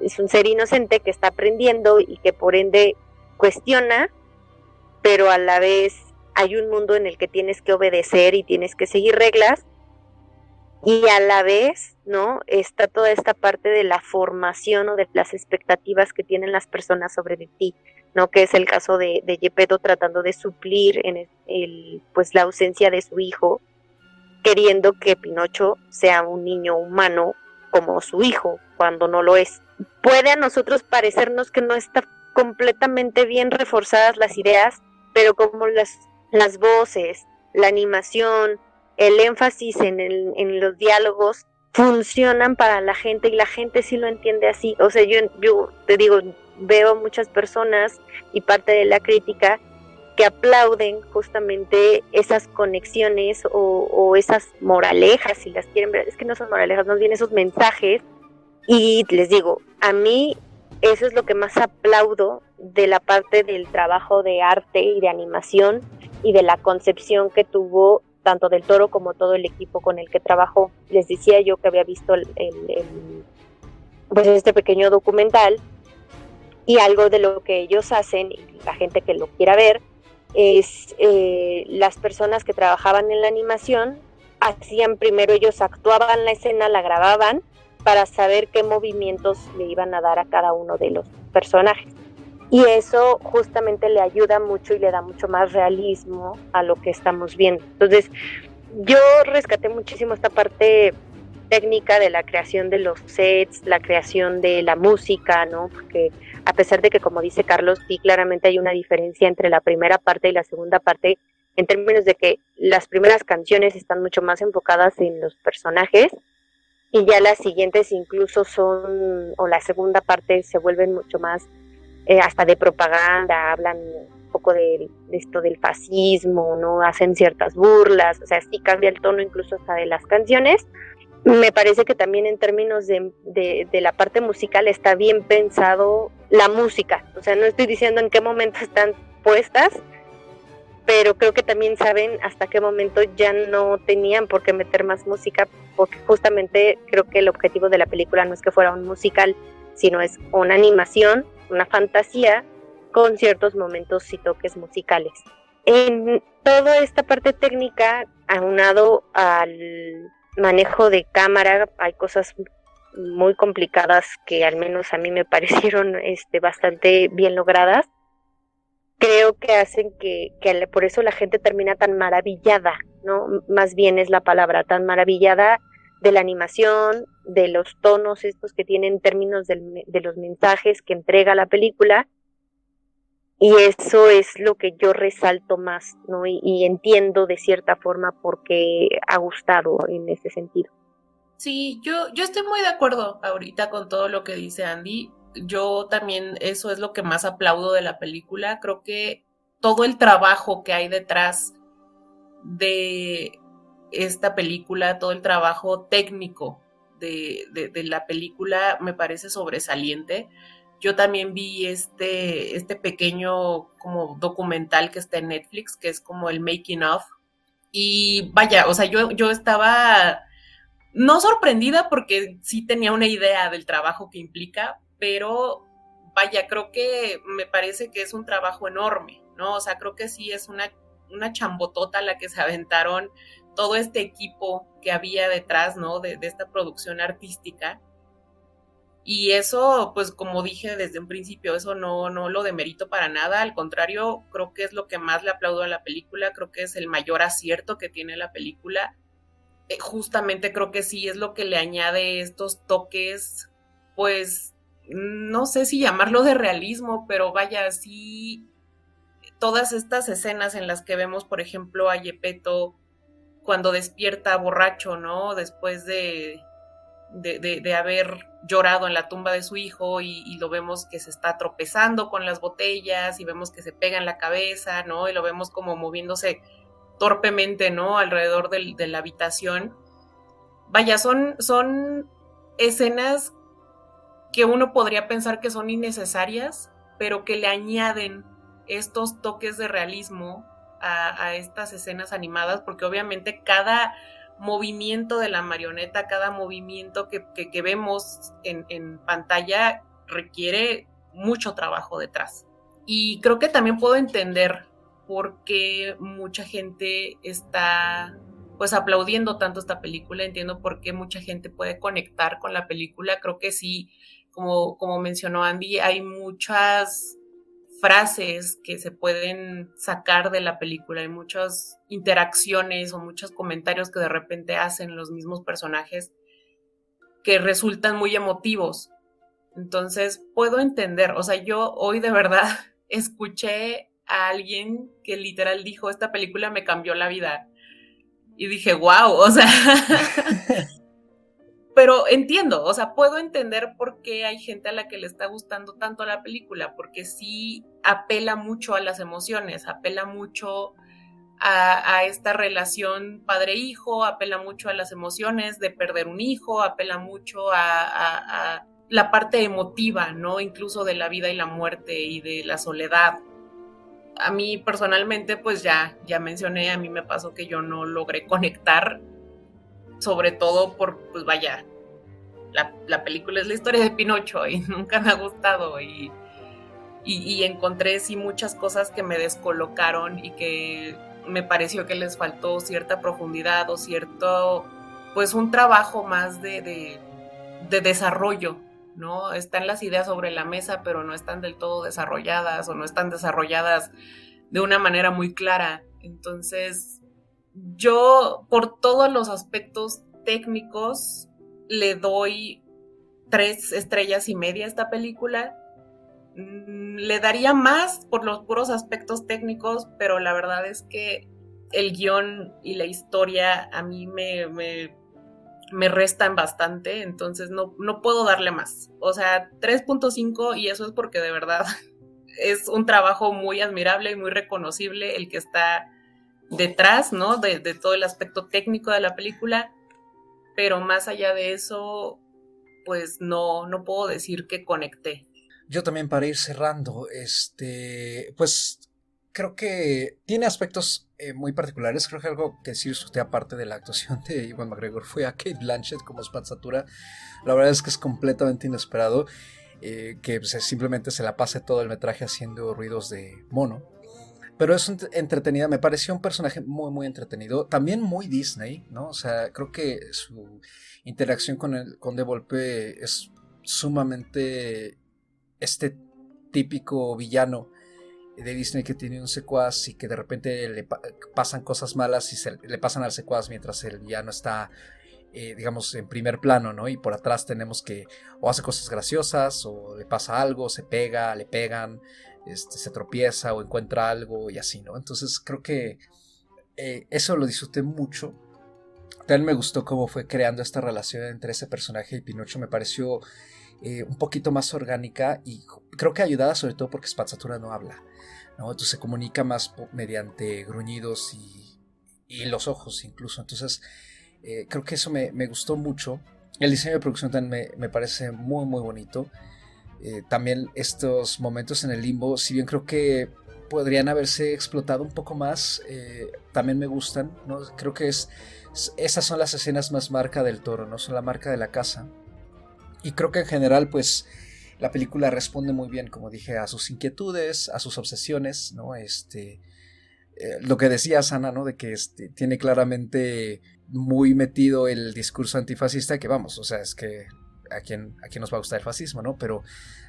es un ser inocente que está aprendiendo y que por ende cuestiona, pero a la vez hay un mundo en el que tienes que obedecer y tienes que seguir reglas y a la vez, ¿no? Está toda esta parte de la formación o de las expectativas que tienen las personas sobre ti, ¿no? Que es el caso de, de Gepetto tratando de suplir en el, pues la ausencia de su hijo queriendo que Pinocho sea un niño humano como su hijo, cuando no lo es. Puede a nosotros parecernos que no está completamente bien reforzadas las ideas, pero como las, las voces, la animación, el énfasis en, el, en los diálogos funcionan para la gente y la gente sí lo entiende así. O sea, yo, yo te digo, veo muchas personas y parte de la crítica que aplauden justamente esas conexiones o, esas moralejas, si las quieren ver, es que no son moralejas, más bien esos mensajes. Y les digo, a mí eso es lo que más aplaudo de la parte del trabajo de arte y de animación y de la concepción que tuvo tanto del toro como todo el equipo con el que trabajó. Les decía yo que había visto el, pues este pequeño documental y algo de lo que ellos hacen y la gente que lo quiera ver es eh, las personas que trabajaban en la animación hacían primero ellos actuaban la escena, la grababan para saber qué movimientos le iban a dar a cada uno de los personajes. Y eso justamente le ayuda mucho y le da mucho más realismo a lo que estamos viendo. Entonces, yo rescaté muchísimo esta parte técnica de la creación de los sets, la creación de la música, ¿no? Porque a pesar de que, como dice Carlos, sí, claramente hay una diferencia entre la primera parte y la segunda parte, en términos de que las primeras canciones están mucho más enfocadas en los personajes y ya las siguientes incluso son, o la segunda parte se vuelven mucho más eh, hasta de propaganda, hablan un poco de, de, esto del fascismo, ¿no? Hacen ciertas burlas, o sea, sí cambia el tono incluso hasta de las canciones, Me parece que también en términos de, de, la parte musical está bien pensado la música. O sea, no estoy diciendo en qué momento están puestas, pero creo que también saben hasta qué momento ya no tenían por qué meter más música, porque justamente creo que el objetivo de la película no es que fuera un musical, sino es una animación, una fantasía con ciertos momentos y toques musicales. En toda esta parte técnica, aunado al manejo de cámara, hay cosas muy complicadas que al menos a mí me (laughs) parecieron este, bastante bien logradas creo que hacen que, que por eso la gente termina tan maravillada, ¿no? Más bien es la palabra, tan maravillada de la animación, de los tonos estos que tienen términos de los mensajes que entrega la película. Y eso es lo que yo resalto más, ¿no? Y, y entiendo de cierta forma por qué ha gustado en ese sentido. Sí, yo, yo estoy muy de acuerdo ahorita con todo lo que dice Andy yo también eso es lo que más aplaudo de la película. Creo que todo el trabajo que hay detrás de esta película, todo el trabajo técnico de, la película me parece sobresaliente. Yo también vi este, este pequeño como documental que está en Netflix, que es como el making of. Y vaya, o sea, yo, yo estaba no sorprendida porque sí tenía una idea del trabajo que implica, pero vaya, creo que me parece que es un trabajo enorme, ¿no? O sea, creo que sí es una, una chambotota la que se aventaron todo este equipo que había detrás, ¿no? De, esta producción artística. Y eso, pues como dije desde un principio, eso no, no lo demerito para nada, al contrario, creo que es lo que más le aplaudo a la película, creo que es el mayor acierto que tiene la película. Eh, justamente creo que sí es lo que le añade estos toques, pues no sé si llamarlo de realismo, pero vaya, sí, todas estas escenas en las que vemos, por ejemplo, a Yepeto cuando despierta borracho, ¿no? Después de, de, haber llorado en la tumba de su hijo y, lo vemos que se está tropezando con las botellas y vemos que se pega en la cabeza, ¿no? Y lo vemos como moviéndose torpemente, ¿no? Alrededor de la habitación. Vaya, son, son escenas que uno podría pensar que son innecesarias, pero que le añaden estos toques de realismo a, estas escenas animadas, porque obviamente cada movimiento de la marioneta, cada movimiento que, vemos en, pantalla requiere mucho trabajo detrás. Y creo que también puedo entender por qué mucha gente está pues aplaudiendo tanto esta película, entiendo por qué mucha gente puede conectar con la película, creo que sí como, mencionó Andy, hay muchas frases que se pueden sacar de la película, hay muchas interacciones o muchos comentarios que de repente hacen los mismos personajes que resultan muy emotivos. Entonces, puedo entender, o sea, yo hoy de verdad (laughs) escuché a alguien que literal dijo, esta película me cambió la vida. Y dije, wow, o sea, (laughs) pero entiendo, o sea, puedo entender por qué hay gente a la que le está gustando tanto la película, porque sí apela mucho a las emociones, apela mucho a, esta relación padre-hijo, apela mucho a las emociones de perder un hijo, apela mucho a, la parte emotiva, ¿no? Incluso de la vida y la muerte y de la soledad. A mí personalmente, pues ya, ya mencioné, a mí me pasó que yo no logré conectar sobre todo por, pues vaya, la, película es la historia de Pinocho y (laughs) nunca me ha gustado y, y, encontré sí muchas cosas que me descolocaron y que me pareció que les faltó cierta profundidad o cierto, pues un trabajo más de, de desarrollo, ¿no? Están las ideas sobre la mesa, pero no están del todo desarrolladas o no están desarrolladas de una manera muy clara. Entonces, yo, por todos los aspectos técnicos, le doy tres estrellas y media a esta película. Mm, le daría más por los puros aspectos técnicos, pero la verdad es que el guion y la historia a mí me, me, restan bastante, entonces no, no puedo darle más. O sea, 3.5 y eso es porque de verdad (laughs) es un trabajo muy admirable y muy reconocible el que está detrás, ¿no? De, de todo el aspecto técnico de la película pero más allá de eso, pues no, no puedo decir que conecté. Yo también para ir cerrando, este, pues creo que tiene aspectos eh, muy particulares. Creo que algo que sí usted aparte de la actuación de Iwan McGregor fue a Kate Blanchett como Spatzatura. La verdad es que es completamente inesperado eh, que simplemente se la pase todo el metraje haciendo ruidos de mono. Pero es entretenida, me pareció un personaje muy, muy entretenido. También muy Disney, ¿no? O sea, creo que su interacción con el Conde Volpe es sumamente este típico villano de Disney que tiene un secuaz y que de repente le pasan cosas malas y se le pasan al secuaz mientras el villano está, eh, digamos, en primer plano, ¿no? Y por atrás tenemos que o hace cosas graciosas o le pasa algo, se pega, le pegan, este, se tropieza o encuentra algo y así, ¿no? Entonces creo que eh, eso lo disfruté mucho. También me gustó cómo fue creando esta relación entre ese personaje y Pinocho. Me pareció eh, un poquito más orgánica y creo que ayudada sobre todo porque Spazzatura no habla. Entonces se comunica más mediante gruñidos y, los ojos incluso. Entonces eh, creo que eso me, gustó mucho. El diseño de producción también me, parece muy muy bonito. Eh, también estos momentos en el limbo, si bien creo que podrían haberse explotado un poco más, eh, también me gustan. ¿no? Creo que es, esas son las escenas más marca del toro, no son la marca de la casa. Y creo que en general pues la película responde muy bien, como dije, a sus inquietudes, a sus obsesiones, ¿no? Este, eh, lo que decía Sana, ¿no? De que este, tiene claramente muy metido el discurso antifascista, que vamos, o sea, es que a quién, a quién nos va a gustar el fascismo, ¿no? Pero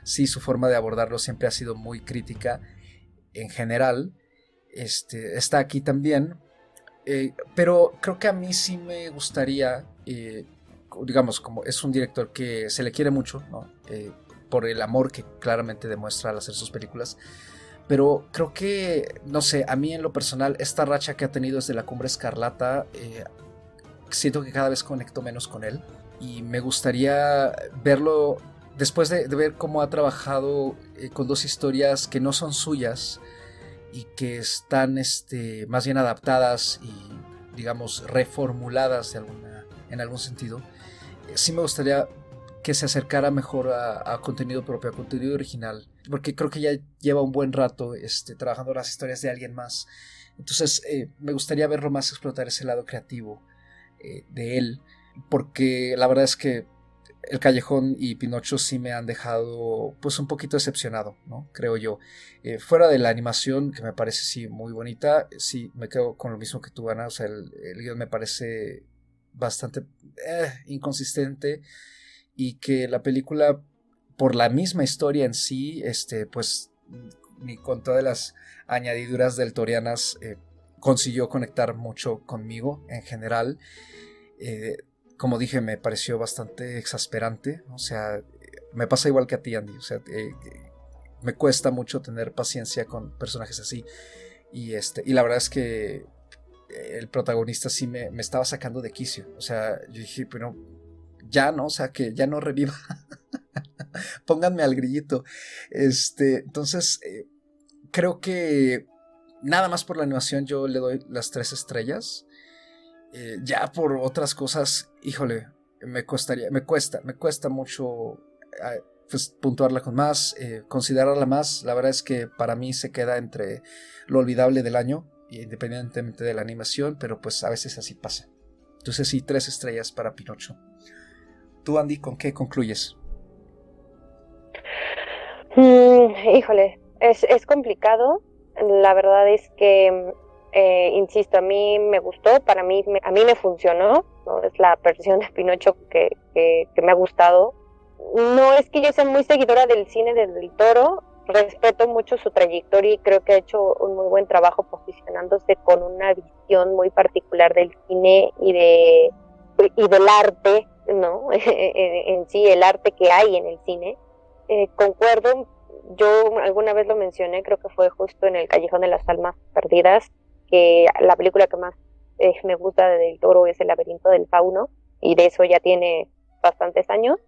sí su forma de abordarlo siempre ha sido muy crítica en general. Este, está aquí también. Eh, pero creo que a mí sí me gustaría, eh, digamos, como es un director que se le quiere mucho, ¿no? por el amor que claramente demuestra al hacer sus películas. Pero creo que, no sé, a mí en lo personal, esta racha que ha tenido desde la cumbre escarlata, eh, siento que cada vez conecto menos con él. Y me gustaría verlo, después de, ver cómo ha trabajado eh, con dos historias que no son suyas y que están este, más bien adaptadas y, digamos, reformuladas en algún sentido. Eh, sí me gustaría que se acercara mejor a, contenido propio, a contenido original, porque creo que ya lleva un buen rato este, trabajando las historias de alguien más. Entonces eh, me gustaría verlo más explotar ese lado creativo de él, porque la verdad es que El Callejón y Pinocho sí me han dejado pues un poquito decepcionado, ¿no? Creo yo. Eh, fuera de la animación, que me parece sí muy bonita, sí me quedo con lo mismo que tú, Ana, o sea, el, el guion me parece bastante inconsistente y que la película, por la misma historia en sí, este, pues ni con todas las añadiduras del Torianas eh, consiguió conectar mucho conmigo en general. Eh, como dije, me pareció bastante exasperante. O sea, me pasa igual que a ti, Andy. O sea, eh, me cuesta mucho tener paciencia con personajes así. Y, este, y la verdad es que el protagonista sí me, me estaba sacando de quicio. O sea, yo dije, pero ya, ¿no? O sea, que ya no reviva. (laughs) Pónganme al grillito. Este, entonces, eh, creo que nada más por la animación yo le doy las tres estrellas. Eh, ya por otras cosas, híjole, me costaría, me cuesta, me cuesta mucho ah, pues, puntuarla con más, eh, considerarla más. La verdad es que para mí se queda entre lo olvidable del año, independientemente de la animación, pero pues a veces así pasa. Entonces sí, tres estrellas para Pinocho. Tú, Andy, ¿con qué concluyes? Mm, híjole, es, es, complicado. La verdad es que, eh, insisto, a mí me gustó, para mí, a mí me funcionó. ¿no? Es la versión de Pinocho que, que, me ha gustado. No es que yo sea muy seguidora del cine del Toro, respeto mucho su trayectoria y creo que ha hecho un muy buen trabajo posicionándose con una visión muy particular del cine y de y del arte ¿no? (laughs) en sí, el arte que hay en el cine. Eh, concuerdo, yo alguna vez lo mencioné, creo que fue justo en el Callejón de las Almas Perdidas, que la película que más eh, me gusta de Del Toro es El laberinto del fauno, y de eso ya tiene bastantes años.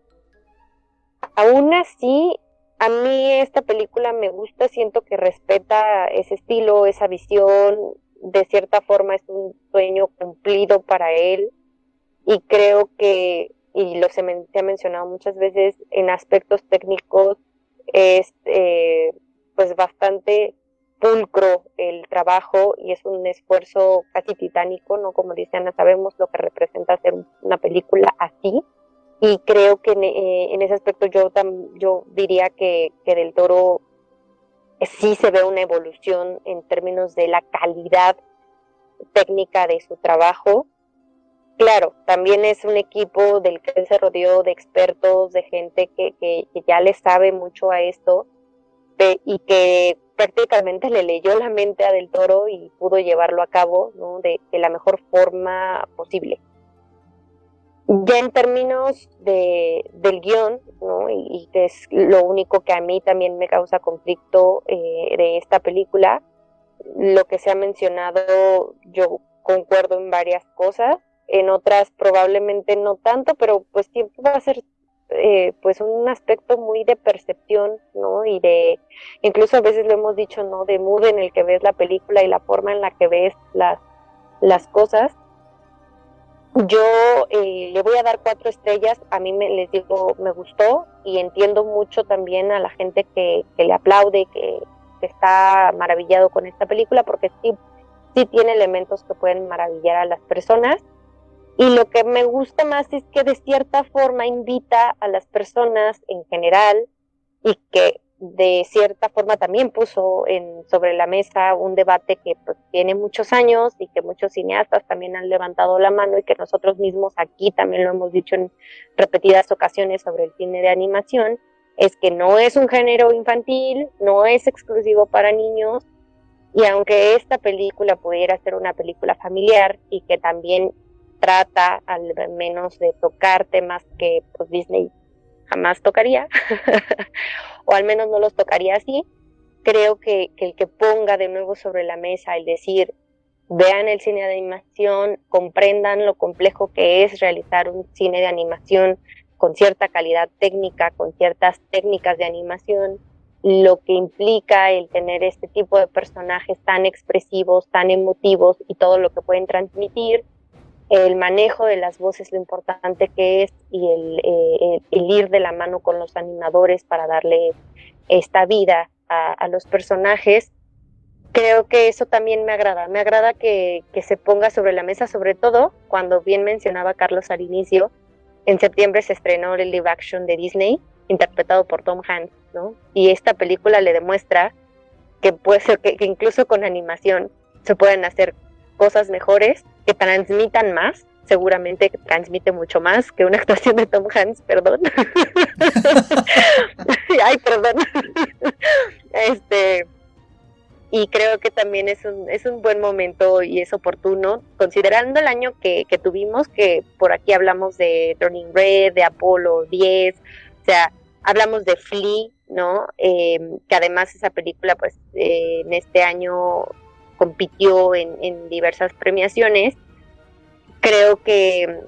Aún así, a mí esta película me gusta, siento que respeta ese estilo, esa visión, de cierta forma es un sueño cumplido para él y creo que, y lo se, ha mencionado muchas veces, en aspectos técnicos es eh, pues bastante pulcro el trabajo y es un esfuerzo casi titánico, ¿no? Como dice Ana, sabemos lo que representa hacer una película así y creo que en, eh, ese aspecto yo, yo diría que, que Del Toro sí se ve una evolución en términos de la calidad técnica de su trabajo. Claro, también es un equipo del que se rodeó de expertos, de gente que, que, ya le sabe mucho a esto y que prácticamente le leyó la mente a Del Toro y pudo llevarlo a cabo de, de la mejor forma posible. Ya en términos de, del guion, ¿no? y, que es lo único que a mí también me causa conflicto eh, de esta película, lo que se ha mencionado, yo concuerdo en varias cosas, en otras probablemente no tanto, pero pues siempre va a ser eh, pues un aspecto muy de percepción, ¿no? Y de, incluso a veces lo hemos dicho, ¿no? De mood en el que ves la película y la forma en la que ves las, las cosas. Yo eh, le voy a dar cuatro estrellas, a mí me, les digo, me gustó y entiendo mucho también a la gente que, le aplaude, que, está maravillado con esta película, porque sí, sí tiene elementos que pueden maravillar a las personas. Y lo que me gusta más es que de cierta forma invita a las personas en general y que de cierta forma también puso sobre la mesa un debate que pues, tiene muchos años y que muchos cineastas también han levantado la mano y que nosotros mismos aquí también lo hemos dicho en repetidas ocasiones sobre el cine de animación, es que no es un género infantil, no es exclusivo para niños y aunque esta película pudiera ser una película familiar y que también trata al menos de tocar temas que pues, Disney jamás tocaría, (laughs) o al menos no los tocaría así, creo que, el que ponga de nuevo sobre la mesa el decir, vean el cine de animación, comprendan lo complejo que es realizar un cine de animación con cierta calidad técnica, con ciertas técnicas de animación, lo que implica el tener este tipo de personajes tan expresivos, tan emotivos y todo lo que pueden transmitir, el manejo de las voces, lo importante que es y eh, el, ir de la mano con los animadores para darle esta vida a, los personajes, creo que eso también me agrada. Me agrada que, se ponga sobre la mesa, sobre todo cuando bien mencionaba Carlos al inicio, en septiembre se estrenó el live action de Disney, interpretado por Tom Hanks, ¿no? Y esta película le demuestra que puede ser que incluso con animación se pueden hacer cosas mejores que transmitan más, seguramente transmite mucho más que una (laughs) actuación de Tom Hanks, perdón. (laughs) Ay, perdón. este y creo que también es un, es un buen momento y es oportuno, considerando el año que, que tuvimos, que por aquí hablamos de Turning Red, de Apolo 10, o sea, hablamos de Flea, ¿no? Eh, que además esa película, pues, eh, en este año compitió en, diversas premiaciones, creo que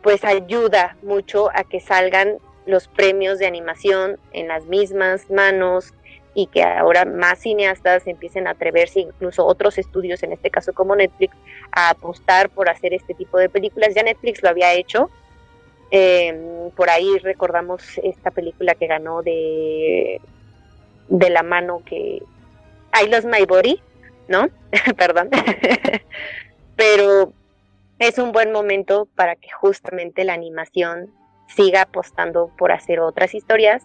pues ayuda mucho a que salgan los premios de animación en las mismas manos y que ahora más cineastas empiecen a atreverse, incluso otros estudios, en este caso como Netflix, a apostar por hacer este tipo de películas. Ya Netflix lo había hecho. Em, por ahí recordamos esta película que ganó de, de la mano que I Lost My Body, ¿no? (laughs) Perdón. (laughs) Pero es un buen momento para que justamente la animación siga apostando por hacer otras historias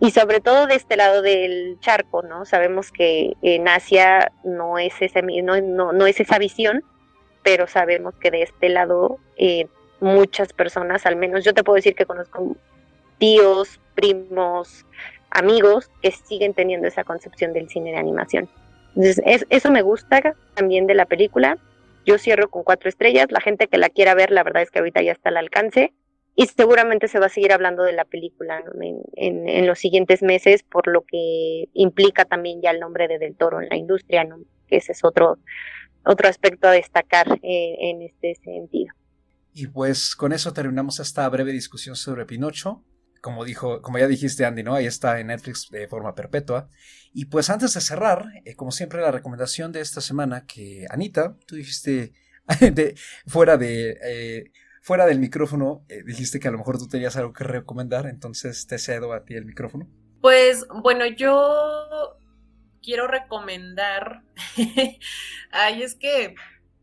y sobre todo de este lado del charco, ¿no? Sabemos que en Asia no es, ese, no, no, es esa visión, pero sabemos que de este lado eh, muchas personas, al menos yo te puedo decir que conozco tíos, primos, amigos que siguen teniendo esa concepción del cine de animación. Entonces, eso me gusta también de la película. Yo cierro con cuatro estrellas. La gente que la quiera ver, la verdad es que ahorita ya está al alcance. Y seguramente se va a seguir hablando de la película en, los siguientes meses, por lo que implica también ya el nombre de Del Toro en la industria, ¿no? ese es otro, otro aspecto a destacar eh, en este sentido. Y pues con eso terminamos esta breve discusión sobre Pinocho como dijo, como ya dijiste Andy, ¿no? Ahí está en Netflix de forma perpetua. Y pues antes de cerrar, eh, como siempre, la recomendación de esta semana que Anita, tú dijiste (laughs) fuera de eh, fuera del micrófono eh, dijiste que a lo mejor tú tenías algo que recomendar, entonces te cedo a ti el micrófono. Pues bueno, yo quiero recomendar, (laughs) ay, es que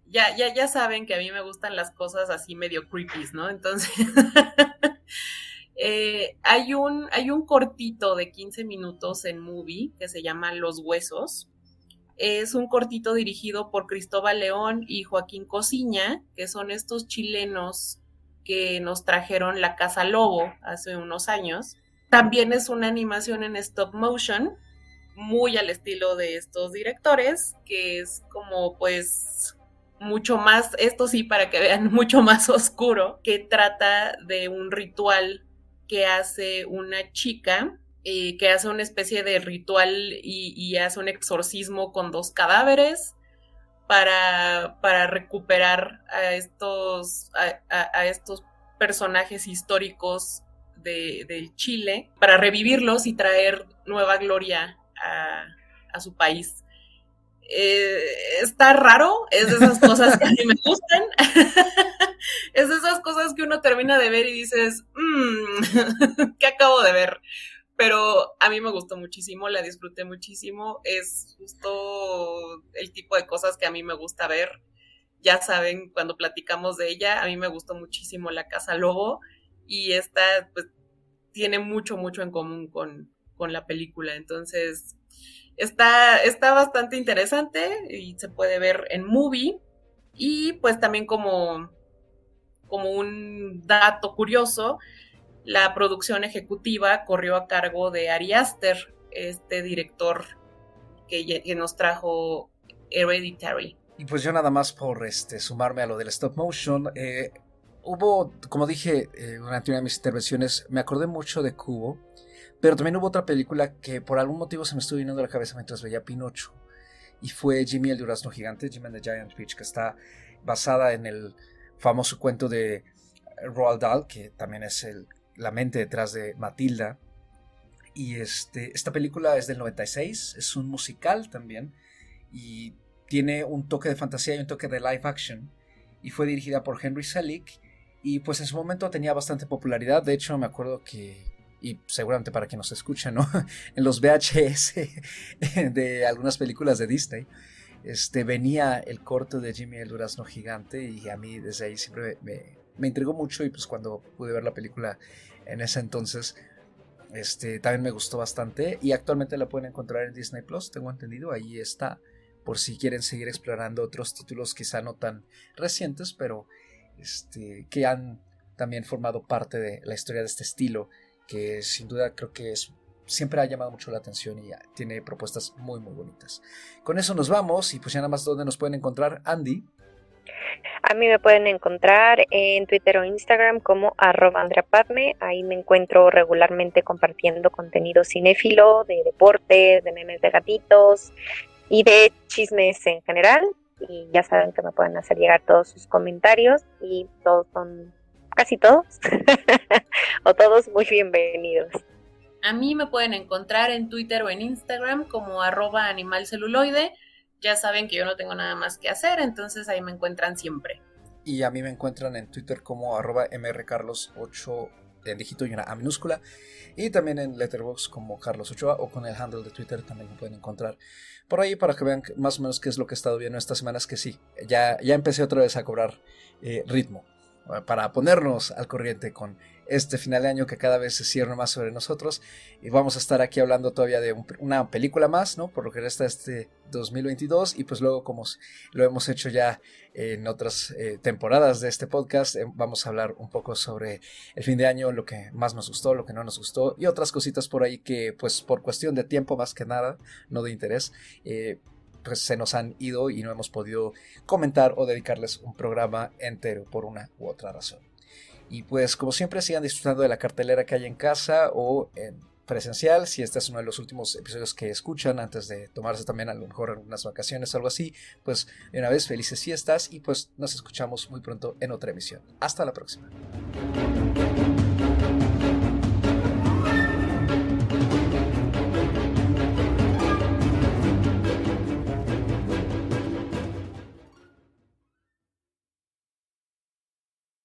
ya, ya, ya saben que a mí me gustan las cosas así medio creepy, ¿no? Entonces, (laughs) eh, hay, un, hay un cortito de 15 minutos en movie que se llama Los Huesos. Es un cortito dirigido por Cristóbal León y Joaquín Cosiña, que son estos chilenos que nos trajeron La Casa Lobo hace unos años. También es una animación en stop motion, muy al estilo de estos directores, que es como pues mucho más, esto sí para que vean, (laughs) mucho más oscuro, que trata de un ritual que hace una chica, eh, que hace una especie de ritual y, hace un exorcismo con dos cadáveres para, para recuperar a estos, a, estos personajes históricos de, Chile, para revivirlos y traer nueva gloria a, a su país. Eh, está raro, es de esas cosas que a mí me gustan. (laughs) es de esas cosas que uno termina de ver y dices, mmm, (laughs) ¿qué acabo de ver? Pero a mí me gustó muchísimo, la disfruté muchísimo. Es justo el tipo de cosas que a mí me gusta ver. Ya saben, cuando platicamos de ella, a mí me gustó muchísimo La Casa Lobo y esta pues, tiene mucho, mucho en común con, con la película. Entonces, Está, está bastante interesante y se puede ver en movie. Y pues también como, como un dato curioso, la producción ejecutiva corrió a cargo de Ari Aster, este director que, nos trajo Hereditary. Y pues yo nada más por este, sumarme a lo del stop motion, eh, hubo, como dije eh, durante una de mis intervenciones, me acordé mucho de Cubo pero también hubo otra película que por algún motivo se me estuvo a la cabeza mientras veía Pinocho. Y fue Jimmy el Durazno Gigante, Jimmy and the Giant Peach, que está basada en el famoso cuento de Roald Dahl, que también es el, la mente detrás de Matilda. Y este, esta película es del 96, es un musical también, y tiene un toque de fantasía y un toque de live action. Y fue dirigida por Henry Selick. Y pues en su momento tenía bastante popularidad. De hecho, me acuerdo que y seguramente para quien nos escucha, ¿no? (laughs) en los VHS (laughs) de algunas películas de Disney, este, venía el corto de Jimmy el Durazno Gigante y a mí desde ahí siempre me, intrigó mucho y pues cuando pude ver la película en ese entonces, este, también me gustó bastante y actualmente la pueden encontrar en Disney Plus, tengo entendido, ahí está, por si quieren seguir explorando otros títulos quizá no tan recientes, pero este, que han también formado parte de la historia de este estilo que sin duda creo que es siempre ha llamado mucho la atención y tiene propuestas muy muy bonitas. Con eso nos vamos y pues ya nada más donde nos pueden encontrar Andy. A mí me pueden encontrar en Twitter o Instagram como arroba. Ahí me encuentro regularmente compartiendo contenido cinéfilo, de deportes, de memes de gatitos y de chismes en general. Y ya saben que me pueden hacer llegar todos sus comentarios y todos son casi todos, (laughs) o todos muy bienvenidos. A mí me pueden encontrar en Twitter o en Instagram como arroba animalceluloide. Ya saben que yo no tengo nada más que hacer, entonces ahí me encuentran siempre. Y a mí me encuentran en Twitter como arroba mrcarlos8 en dígito y una A minúscula. Y también en Letterboxd como Carlos Ochoa o con el handle de Twitter también me pueden encontrar por ahí para que vean más o menos qué es lo que he estado viendo estas semanas que sí, ya, ya empecé otra vez a cobrar eh, ritmo para ponernos al corriente con este final de año que cada vez se cierra más sobre nosotros. Y vamos a estar aquí hablando todavía de una película más, ¿no? Por lo que resta este 2022. Y pues luego, como lo hemos hecho ya en otras eh, temporadas de este podcast, eh, vamos a hablar un poco sobre el fin de año, lo que más nos gustó, lo que no nos gustó y otras cositas por ahí que, pues por cuestión de tiempo más que nada, no de interés, eh, pues se nos han ido y no hemos podido comentar o dedicarles un programa entero por una u otra razón. Y pues como siempre sigan disfrutando de la cartelera que hay en casa o en presencial, si este es uno de los últimos episodios que escuchan antes de tomarse también a lo mejor algunas vacaciones o algo así, pues de una vez felices fiestas y pues nos escuchamos muy pronto en otra emisión. Hasta la próxima.